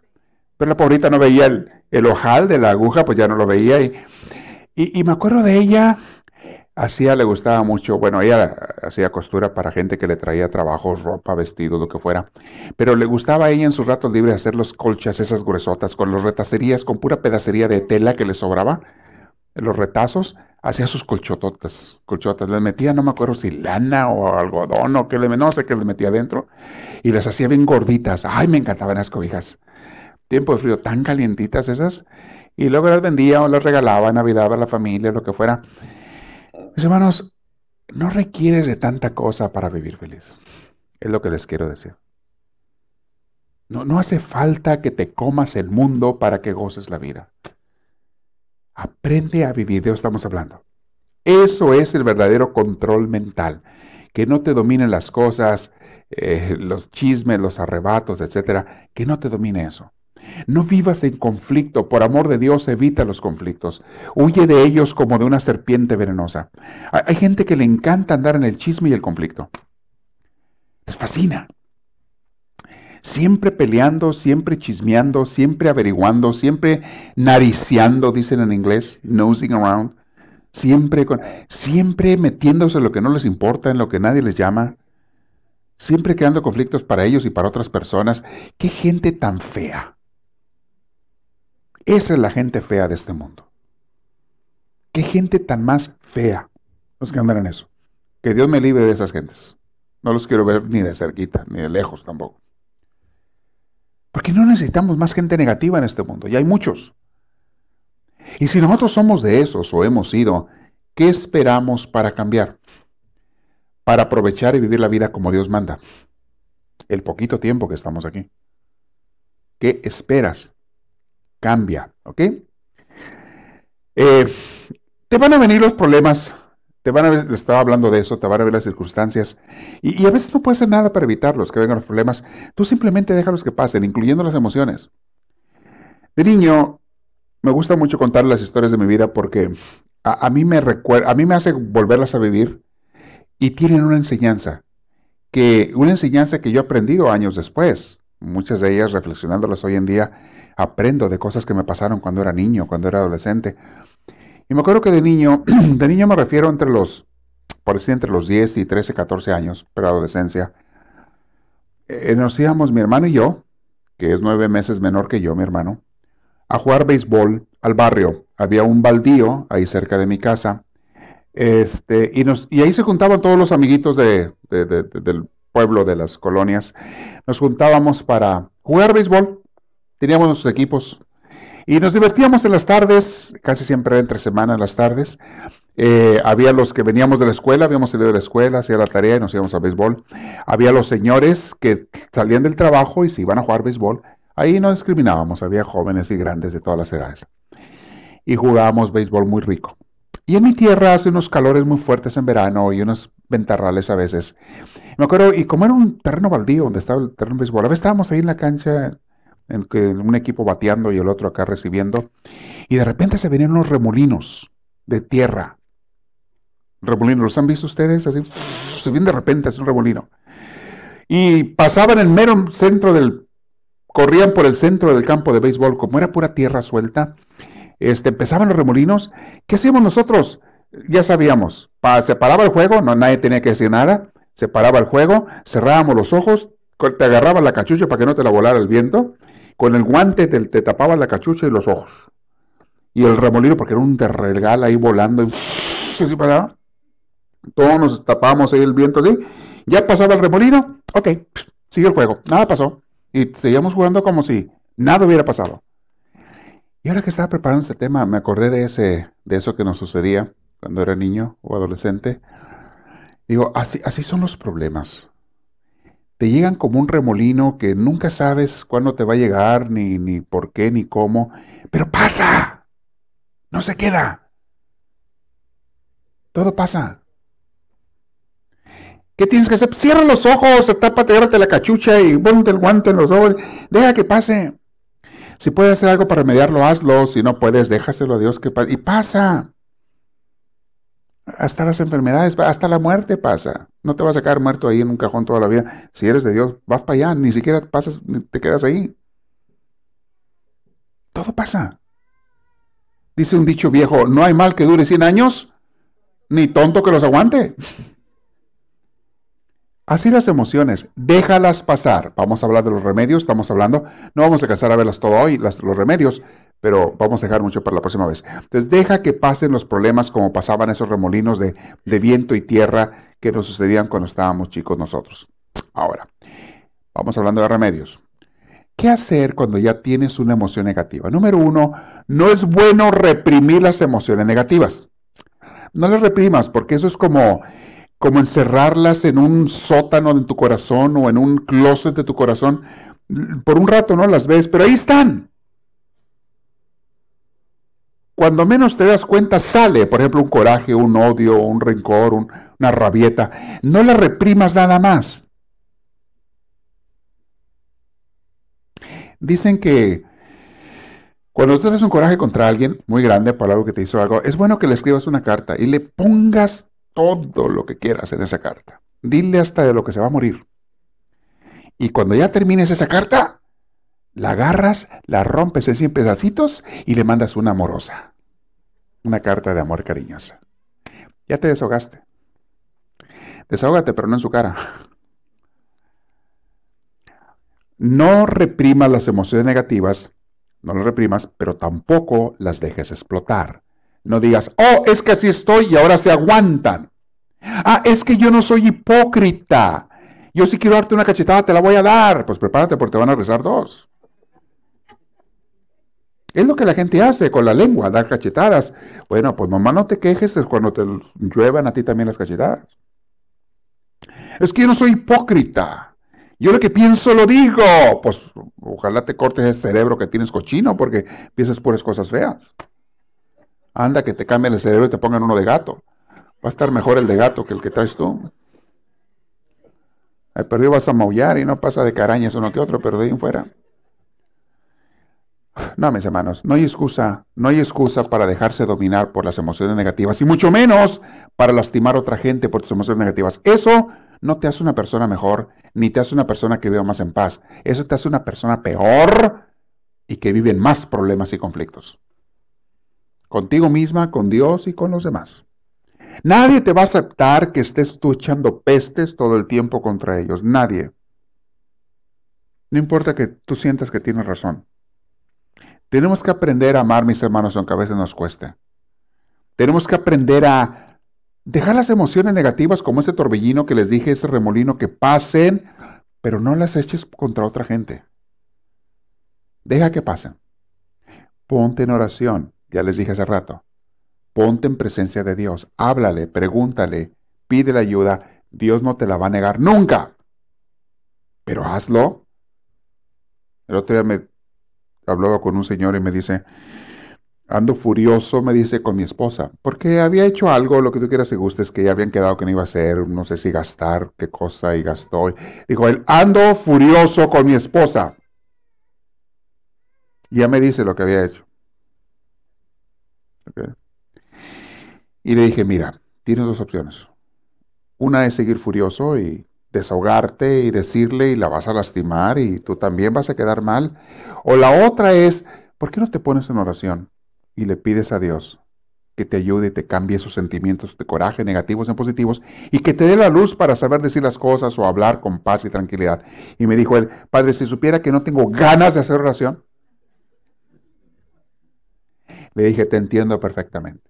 Pero la pobrita no veía el, el ojal de la aguja, pues ya no lo veía. Y, y, me acuerdo de ella, hacía, le gustaba mucho, bueno, ella hacía costura para gente que le traía trabajos, ropa, vestido, lo que fuera, pero le gustaba a ella en sus ratos libres hacer los colchas, esas gruesotas, con los retacerías, con pura pedacería de tela que le sobraba, los retazos, hacía sus colchototas, colchotas, le metía, no me acuerdo si lana o algodón o qué le, no sé qué le metía adentro, y las hacía bien gorditas, ay, me encantaban las cobijas, tiempo de frío, tan calientitas esas, y luego las vendía o las regalaba en Navidad a la familia, lo que fuera. Mis hermanos, no requieres de tanta cosa para vivir feliz. Es lo que les quiero decir. No, no hace falta que te comas el mundo para que goces la vida. Aprende a vivir, de eso estamos hablando. Eso es el verdadero control mental. Que no te dominen las cosas, eh, los chismes, los arrebatos, etcétera. Que no te domine eso. No vivas en conflicto, por amor de Dios, evita los conflictos. Huye de ellos como de una serpiente venenosa. Hay gente que le encanta andar en el chisme y el conflicto. Les fascina. Siempre peleando, siempre chismeando, siempre averiguando, siempre nariciando, dicen en inglés, nosing around. Siempre, con, siempre metiéndose en lo que no les importa, en lo que nadie les llama. Siempre creando conflictos para ellos y para otras personas. Qué gente tan fea. Esa es la gente fea de este mundo. Qué gente tan más fea los que andan en eso. Que Dios me libre de esas gentes. No los quiero ver ni de cerquita, ni de lejos tampoco. Porque no necesitamos más gente negativa en este mundo, y hay muchos. Y si nosotros somos de esos o hemos sido, ¿qué esperamos para cambiar? Para aprovechar y vivir la vida como Dios manda. El poquito tiempo que estamos aquí. ¿Qué esperas? Cambia, ¿ok? Eh, te van a venir los problemas, te van a ver, estaba hablando de eso, te van a ver las circunstancias, y, a veces no puedes hacer nada para evitarlos, que vengan los problemas. Tú simplemente déjalos que pasen, incluyendo las emociones. De niño, me gusta mucho contar las historias de mi vida porque a, mí me recuerda, a mí me hace volverlas a vivir y tienen una enseñanza, que una enseñanza que yo he aprendido años después, muchas de ellas reflexionándolas hoy en día, aprendo de cosas que me pasaron cuando era niño, cuando era adolescente. Y me acuerdo que de niño, [CLEARS THROAT] de niño me refiero entre los, por decir, entre los 10 y 13, 14 años, pero adolescencia, eh, nos íbamos mi hermano y yo, que es nueve meses menor que yo, mi hermano, a jugar béisbol al barrio. Había un baldío ahí cerca de mi casa. Este, y, nos, y ahí se juntaban todos los amiguitos de, del pueblo, de las colonias. Nos juntábamos para jugar béisbol. Teníamos nuestros equipos. Y nos divertíamos en las tardes, casi siempre entre semana en las tardes. Eh, había los que veníamos de la escuela, habíamos salido de la escuela, hacía la tarea y nos íbamos a béisbol. Había los señores que salían del trabajo y se iban a jugar béisbol. Ahí no discriminábamos, había jóvenes y grandes de todas las edades. Y jugábamos béisbol muy rico. Y en mi tierra hace unos calores muy fuertes en verano y unos ventarrales a veces. Me acuerdo, y como era un terreno baldío donde estaba el terreno de béisbol, a veces estábamos ahí en la cancha, un equipo bateando y el otro acá recibiendo, y de repente se venían unos remolinos de tierra remolino. ¿Los han visto ustedes? Así, se viene de repente, es un remolino. Y pasaban en mero centro del, corrían por el centro del campo de béisbol, como era pura tierra suelta, este, empezaban los remolinos. ¿Qué hacíamos nosotros? Ya sabíamos, se paraba el juego, no, nadie tenía que decir nada, se paraba el juego, cerrábamos los ojos, te agarraba la cachucha para que no te la volara el viento, con el guante te, te tapaba la cachucha y los ojos. Y el remolino, porque era un terregal ahí volando, y, [LAUGHS] todos nos tapamos ahí el viento así. Ya pasaba el remolino. Ok, [SNIFFS] sigue el juego. Nada pasó. Y seguíamos jugando como si nada hubiera pasado. Y ahora que estaba preparando este tema, me acordé de, ese, de eso que nos sucedía cuando era niño o adolescente. Digo, así, así son los problemas. Te llegan como un remolino que nunca sabes cuándo te va a llegar, ni, ni por qué, ni cómo. Pero pasa. No se queda. Todo pasa. ¿Qué tienes que hacer? Cierra los ojos, tápate, ábrate la cachucha y ponte el guante en los ojos. Deja que pase. Si puedes hacer algo para remediarlo, hazlo. Si no puedes, déjaselo a Dios que pase. Y pasa. Hasta las enfermedades, hasta la muerte pasa. No te vas a quedar muerto ahí en un cajón toda la vida. Si eres de Dios, vas para allá. Ni siquiera pasas, te quedas ahí. Todo pasa. Dice un dicho viejo, no hay mal que dure 100 años, ni tonto que los aguante. [LAUGHS] Así las emociones, déjalas pasar. Vamos a hablar de los remedios, estamos hablando, no vamos a casar a verlas todo hoy, los remedios, pero vamos a dejar mucho para la próxima vez. Entonces deja que pasen los problemas como pasaban esos remolinos de, de viento y tierra que nos sucedían cuando estábamos chicos nosotros. Ahora, vamos hablando de remedios. ¿Qué hacer cuando ya tienes una emoción negativa? Número uno, no es bueno reprimir las emociones negativas. No las reprimas porque eso es como como encerrarlas en un sótano de tu corazón o en un closet de tu corazón. Por un rato no las ves, pero ahí están. Cuando menos te das cuenta sale, por ejemplo, un coraje, un odio, un rencor, una rabieta. No la reprimas nada más. Dicen que cuando tú tienes un coraje contra alguien muy grande por algo que te hizo algo, es bueno que le escribas una carta y le pongas todo lo que quieras en esa carta. Dile hasta de lo que se va a morir. Y cuando ya termines esa carta, la agarras, la rompes en 100 pedacitos y le mandas una amorosa. Una carta de amor cariñosa. Ya te desahogaste. Desahógate, pero no en su cara. No reprimas las emociones negativas, no las reprimas, pero tampoco las dejes explotar. No digas, oh, es que así estoy y ahora se aguantan. Ah, es que yo no soy hipócrita. Yo si quiero darte una cachetada, te la voy a dar. Pues prepárate porque te van a rezar dos. Es lo que la gente hace con la lengua, dar cachetadas. Bueno, pues mamá no te quejes, es cuando te lluevan a ti también las cachetadas. Es que yo no soy hipócrita. Yo lo que pienso lo digo. Pues ojalá te cortes el cerebro que tienes cochino porque piensas puras cosas feas. Anda, que te cambien el cerebro y te pongan uno de gato. Va a estar mejor el de gato que el que traes tú. Al perdido vas a maullar y no pasa de carañas uno que otro, pero de ahí fuera. No, mis hermanos, no hay excusa, no hay excusa para dejarse dominar por las emociones negativas y mucho menos para lastimar a otra gente por tus emociones negativas. Eso no te hace una persona mejor, ni te hace una persona que viva más en paz. Eso te hace una persona peor y que vive en más problemas y conflictos contigo misma, con Dios y con los demás. Nadie te va a aceptar que estés tú echando pestes todo el tiempo contra ellos. Nadie. No importa que tú sientas que tienes razón. Tenemos que aprender a amar, mis hermanos, aunque a veces nos cueste. Tenemos que aprender a dejar las emociones negativas como ese torbellino que les dije, ese remolino, que pasen, pero no las eches contra otra gente. Deja que pasen. Ponte en oración, ya les dije hace rato. Ponte en presencia de Dios. Háblale, pregúntale, pídele ayuda. Dios no te la va a negar nunca. Pero hazlo. El otro día me hablaba con un señor y me dice, ando furioso, me dice, con mi esposa, porque había hecho algo, lo que tú quieras y gustes, que ya habían quedado que no iba a hacer, no sé si gastar, qué cosa, y gastó. Dijo él, ando furioso con mi esposa. ya me dice lo que había hecho. Y le dije, mira, tienes dos opciones. Una es seguir furioso y desahogarte y decirle y la vas a lastimar y tú también vas a quedar mal. O la otra es, ¿por qué no te pones en oración y le pides a Dios que te ayude y te cambie esos sentimientos de coraje negativos en positivos y que te dé la luz para saber decir las cosas o hablar con paz y tranquilidad? Y me dijo él, Padre, si supiera que no tengo ganas de hacer oración, le dije, te entiendo perfectamente.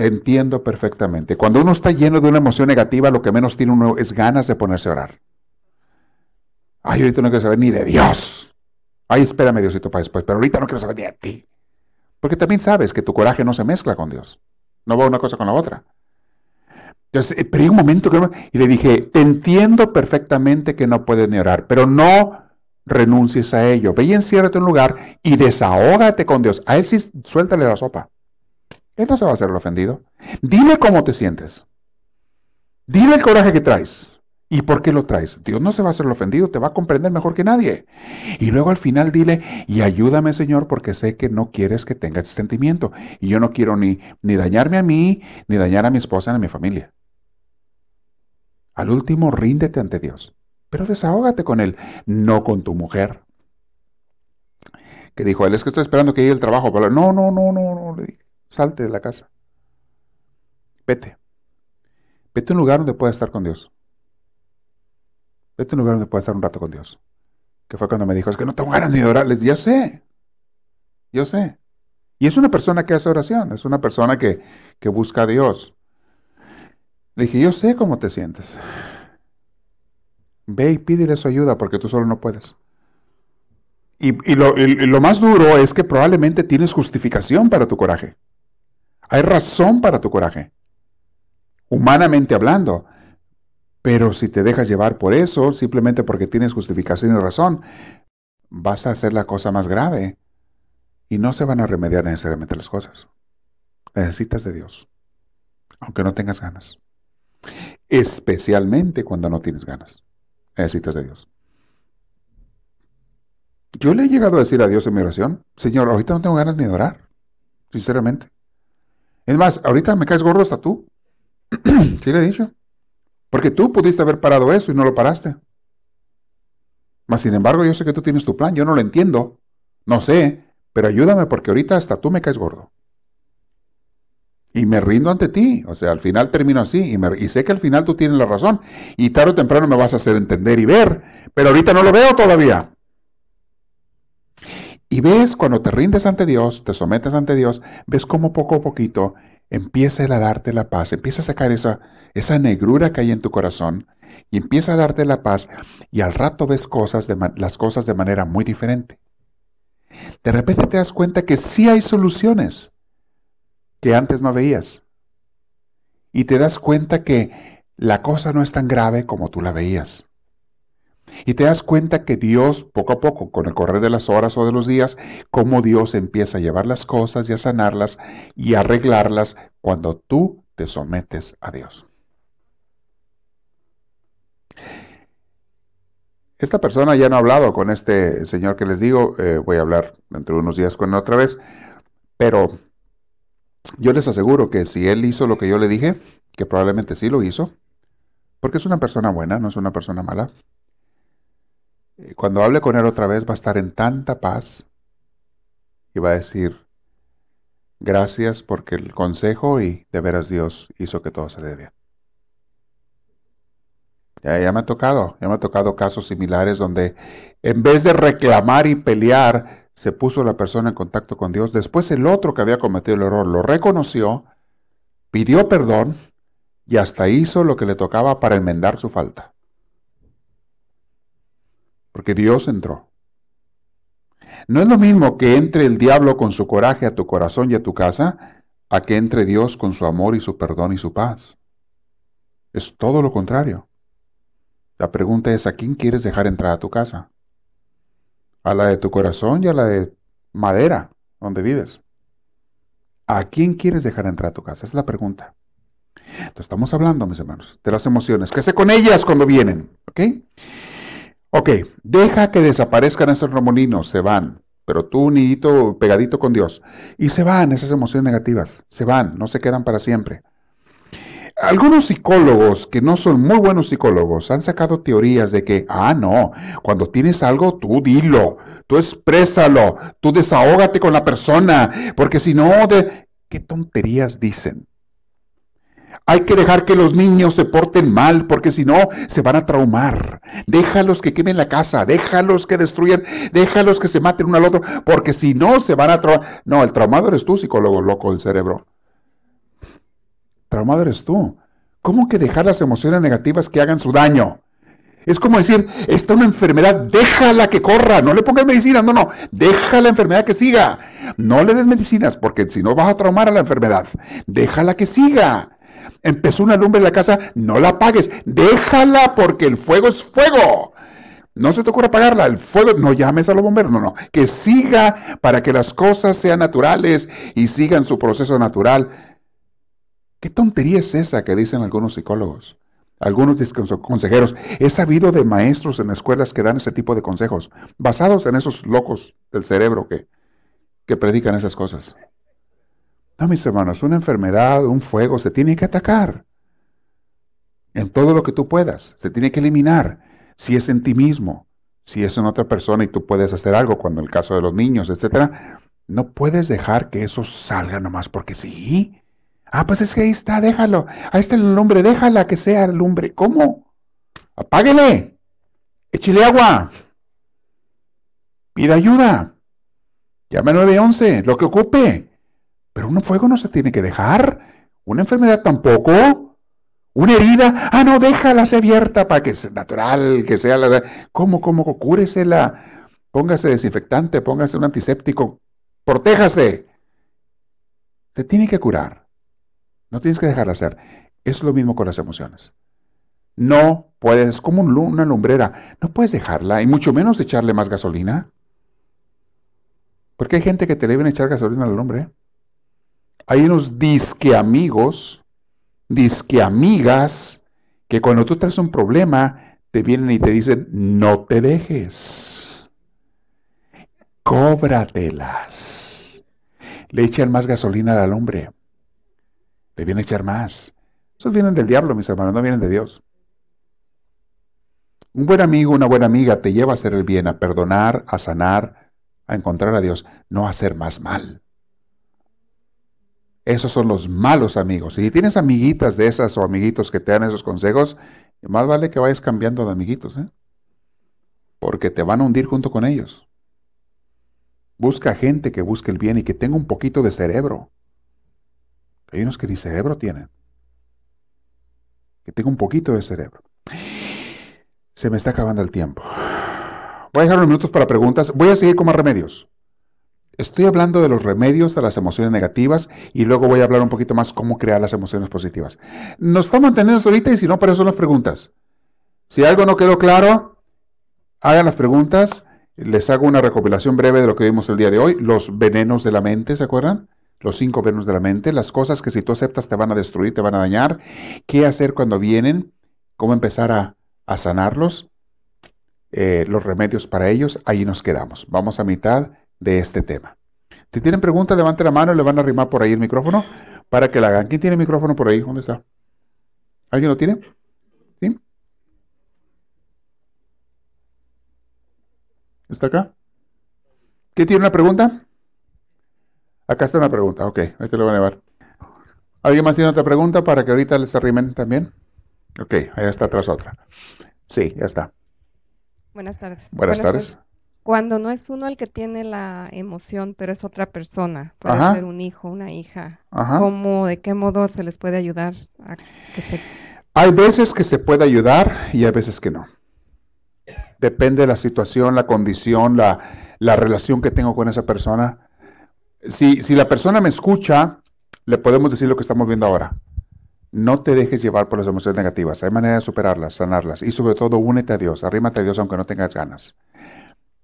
Te entiendo perfectamente. Cuando uno está lleno de una emoción negativa, lo que menos tiene uno es ganas de ponerse a orar. Ay, ahorita no quiero saber ni de Dios. Ay, espérame Diosito para después, pero ahorita no quiero saber ni de ti. Porque también sabes que tu coraje no se mezcla con Dios. No va una cosa con la otra. Entonces, eh, pero hay un momento que... Y le dije, te entiendo perfectamente que no puedes ni orar, pero no renuncies a ello. Ve y enciérrate en un lugar y desahógate con Dios. A él sí, suéltale la sopa. Él no se va a hacer el ofendido. Dile cómo te sientes. Dile el coraje que traes. ¿Y por qué lo traes? Dios no se va a hacer el ofendido, te va a comprender mejor que nadie. Y luego al final dile, y ayúdame Señor, porque sé que no quieres que tenga ese sentimiento. Y yo no quiero ni, ni dañarme a mí, ni dañar a mi esposa, ni a mi familia. Al último, ríndete ante Dios. Pero desahógate con Él, no con tu mujer. Que dijo, él es que estoy esperando que llegue el trabajo. Pero no, no, no, no, no, le dije. Salte de la casa. Vete. Vete a un lugar donde pueda estar con Dios. Vete a un lugar donde pueda estar un rato con Dios. Que fue cuando me dijo, es que no tengo ganas ni de orar. ya sé. Yo sé. Y es una persona que hace oración. Es una persona que, que busca a Dios. Le dije, yo sé cómo te sientes. Ve y pídele su ayuda porque tú solo no puedes. Y, lo, y, lo, más duro es que probablemente tienes justificación para tu coraje. Hay razón para tu coraje, humanamente hablando. Pero si te dejas llevar por eso, simplemente porque tienes justificación y razón, vas a hacer la cosa más grave y no se van a remediar necesariamente las cosas. Necesitas de Dios, aunque no tengas ganas. Especialmente cuando no tienes ganas. Necesitas de Dios. Yo le he llegado a decir a Dios en mi oración, Señor, ahorita no tengo ganas ni de orar, sinceramente. Es más, ahorita me caes gordo hasta tú. [CLEARS THROAT] sí le he dicho. Porque tú pudiste haber parado eso y no lo paraste. Mas, sin embargo, yo sé que tú tienes tu plan, yo no lo entiendo. No sé, pero ayúdame porque ahorita hasta tú me caes gordo. Y me rindo ante ti. O sea, al final termino así. Y, y, sé que al final tú tienes la razón. Y tarde o temprano me vas a hacer entender y ver. Pero ahorita no lo veo todavía. Y ves cuando te rindes ante Dios, te sometes ante Dios, ves cómo poco a poquito empieza a darte la paz, empieza a sacar esa, esa negrura que hay en tu corazón y empieza a darte la paz y al rato ves cosas de, las cosas de manera muy diferente. De repente te das cuenta que sí hay soluciones que antes no veías. Y te das cuenta que la cosa no es tan grave como tú la veías. Y te das cuenta que Dios, poco a poco, con el correr de las horas o de los días, cómo Dios empieza a llevar las cosas y a sanarlas y a arreglarlas cuando tú te sometes a Dios. Esta persona ya no ha hablado con este señor que les digo, eh, voy a hablar dentro de unos días con él otra vez, pero yo les aseguro que si él hizo lo que yo le dije, que probablemente sí lo hizo, porque es una persona buena, no es una persona mala, cuando hable con él otra vez va a estar en tanta paz y va a decir, gracias porque el consejo y de veras Dios hizo que todo se dé bien. Ya, me ha tocado, ya me ha tocado casos similares donde en vez de reclamar y pelear, se puso la persona en contacto con Dios. Después el otro que había cometido el error lo reconoció, pidió perdón y hasta hizo lo que le tocaba para enmendar su falta. Porque Dios entró. No es lo mismo que entre el diablo con su coraje a tu corazón y a tu casa, a que entre Dios con su amor y su perdón y su paz. Es todo lo contrario. La pregunta es, ¿a quién quieres dejar entrar a tu casa? ¿A la de tu corazón y a la de madera, donde vives? ¿A quién quieres dejar entrar a tu casa? Esa es la pregunta. Entonces, estamos hablando, mis hermanos, de las emociones. ¿Qué sé con ellas cuando vienen? ¿Ok? Ok, deja que desaparezcan esos remolinos, se van. Pero tú, unidito, pegadito con Dios. Y se van esas emociones negativas, se van, no se quedan para siempre. Algunos psicólogos que no son muy buenos psicólogos han sacado teorías de que, ah, no, cuando tienes algo, tú dilo, tú exprésalo, tú desahógate con la persona, porque si no, de... ¿qué tonterías dicen? Hay que dejar que los niños se porten mal, porque si no, se van a traumar. Déjalos que quemen la casa, déjalos que destruyan, déjalos que se maten uno al otro, porque si no, se van a traumar. No, el traumado eres tú, psicólogo loco del cerebro. Traumado eres tú. ¿Cómo que dejar las emociones negativas que hagan su daño? Es como decir, está una enfermedad, déjala que corra, no le pongas medicina, no, no, deja la enfermedad que siga. No le des medicinas porque si no vas a traumar a la enfermedad. Déjala que siga. Empezó una lumbre en la casa, no la apagues, déjala porque el fuego es fuego. No se te ocurra apagarla, el fuego, no llames a los bomberos, no, no, que siga para que las cosas sean naturales y sigan su proceso natural ¿Qué tontería es esa que dicen algunos psicólogos? Algunos consejeros. He sabido de maestros en escuelas que dan ese tipo de consejos, basados en esos locos del cerebro que, que predican esas cosas. No, mis hermanos, una enfermedad, un fuego, se tiene que atacar. En todo lo que tú puedas. Se tiene que eliminar. Si es en ti mismo, si es en otra persona y tú puedes hacer algo, cuando en el caso de los niños, etcétera, no puedes dejar que eso salga nomás porque sí. Ah, pues es que ahí está, déjalo. Ahí está el lumbre, déjala que sea el lumbre. ¿Cómo? Apáguele. Échile agua. Pida ayuda. Llame 911, lo que ocupe. Pero un fuego no se tiene que dejar. Una enfermedad tampoco. Una herida. Ah, no, déjala se abierta para que sea natural, que sea la. ¿Cómo, cómo? Cúresela. Póngase desinfectante, póngase un antiséptico. Protéjase. Se tiene que curar. No tienes que dejarla hacer. Es lo mismo con las emociones. No puedes, es como una lumbrera, no puedes dejarla y mucho menos echarle más gasolina. Porque hay gente que te deben echar gasolina a la lumbre. Hay unos disque amigos, disque amigas, que cuando tú traes un problema, te vienen y te dicen, no te dejes. Cóbratelas. Le echan más gasolina a la lumbre le viene a echar más. Esos vienen del diablo, mis hermanos, no vienen de Dios. Un buen amigo, una buena amiga te lleva a hacer el bien, a perdonar, a sanar, a encontrar a Dios, no a hacer más mal. Esos son los malos amigos. Si tienes amiguitas de esas o amiguitos que te dan esos consejos, más vale que vayas cambiando de amiguitos, ¿eh? porque te van a hundir junto con ellos. Busca gente que busque el bien y que tenga un poquito de cerebro. Hay unos que ni cerebro tienen. Que tengo un poquito de cerebro. Se me está acabando el tiempo. Voy a dejar unos minutos para preguntas. Voy a seguir con más remedios. Estoy hablando de los remedios a las emociones negativas y luego voy a hablar un poquito más cómo crear las emociones positivas. Nos estamos manteniendo ahorita y si no, para eso las preguntas. Si algo no quedó claro, hagan las preguntas. Les hago una recopilación breve de lo que vimos el día de hoy. Los venenos de la mente, ¿se acuerdan? los cinco venenos de la mente, las cosas que si tú aceptas te van a destruir, te van a dañar, qué hacer cuando vienen, cómo empezar a, sanarlos, eh, los remedios para ellos, ahí nos quedamos. Vamos a mitad de este tema. Si tienen preguntas, levanten la mano y le van a arrimar por ahí el micrófono para que la hagan. ¿Quién tiene el micrófono por ahí? ¿Dónde está? ¿Alguien lo tiene? ¿Sí? ¿Está acá? ¿Quién tiene una pregunta? Acá está una pregunta, ok, ahí te lo voy a llevar. ¿Alguien más tiene otra pregunta para que ahorita les arrimen también? Ok, ahí está atrás otra. Sí, ya está. Buenas tardes. Buenas, tardes. Cuando no es uno el que tiene la emoción, pero es otra persona, puede Ajá. ser un hijo, una hija, Ajá. ¿cómo, de qué modo se les puede ayudar a que se... Hay veces que se puede ayudar y hay veces que no. Depende de la situación, la condición, la, la relación que tengo con esa persona. Si, si la persona me escucha, le podemos decir lo que estamos viendo ahora. No te dejes llevar por las emociones negativas. Hay manera de superarlas, sanarlas. Y sobre todo, únete a Dios. Arrímate a Dios aunque no tengas ganas.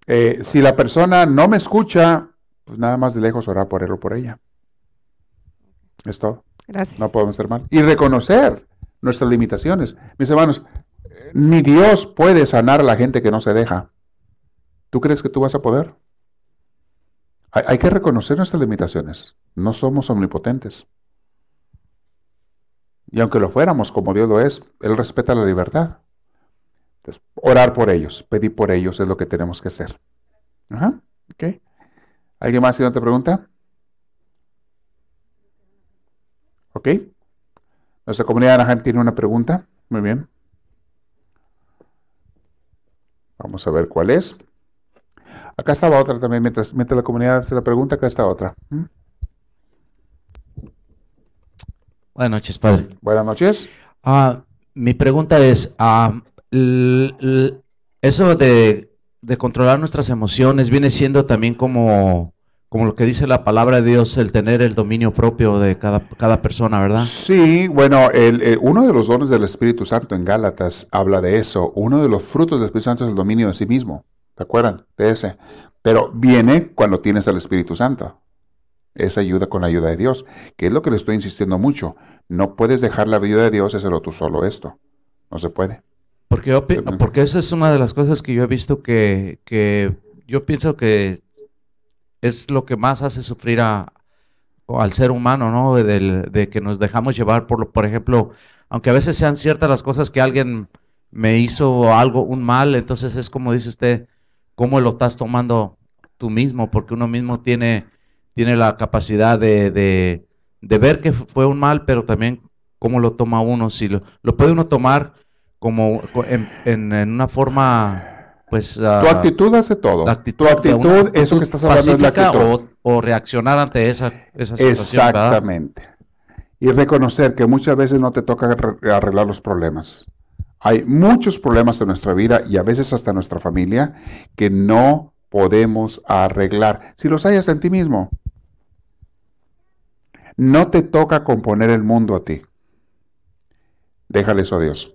Eh, si la persona no me escucha, pues nada más de lejos orar por él o por ella. Es todo. Gracias. No podemos ser mal. Y reconocer nuestras limitaciones. Mis hermanos, ni Dios puede sanar a la gente que no se deja. ¿Tú crees que tú vas a poder? Hay, hay que reconocer nuestras limitaciones. No somos omnipotentes. Y aunque lo fuéramos como Dios lo es, Él respeta la libertad. Entonces, orar por ellos, pedir por ellos es lo que tenemos que hacer. Ajá, ok. ¿Alguien más tiene otra pregunta? Ok. Nuestra comunidad de Anaheim tiene una pregunta. Muy bien. Vamos a ver cuál es. Acá estaba otra también, mientras, mientras la comunidad hace la pregunta, acá está otra. ¿Mm? Buenas noches, padre. Buenas noches. Ah, mi pregunta es, l- eso de, controlar nuestras emociones viene siendo también como, lo que dice la palabra de Dios, el tener el dominio propio de cada, persona, ¿verdad? Sí, bueno, el- uno de los dones del Espíritu Santo en Gálatas habla de eso. Uno de los frutos del Espíritu Santo es el dominio de sí mismo. ¿Se acuerdan de ese? Pero viene cuando tienes al Espíritu Santo. Esa ayuda con la ayuda de Dios, que es lo que le estoy insistiendo mucho. No puedes dejar la ayuda de Dios hacerlo tú solo esto. No se puede. Porque, yo porque esa es una de las cosas que yo he visto que, que yo pienso que es lo que más hace sufrir a, al ser humano, ¿no? De, del- de que nos dejamos llevar por, por ejemplo, aunque a veces sean ciertas las cosas que alguien me hizo algo, un mal, entonces es como dice usted, ¿cómo lo estás tomando tú mismo? Porque uno mismo tiene, tiene la capacidad de, de, de ver que fue un mal, pero también cómo lo toma uno, si lo, lo puede uno tomar como co- en, en- en una forma, pues... Tu ah, actitud hace todo. la tu actitud, una eso actitud que estás hablando es la actitud. O, o reaccionar ante esa, esa situación, ¿verdad? Exactamente. Y reconocer que muchas veces no te toca arre- arreglar los problemas. Hay muchos problemas en nuestra vida y a veces hasta en nuestra familia que no podemos arreglar. Si los hayas en ti mismo, no te toca componer el mundo a ti. Déjale eso a Dios.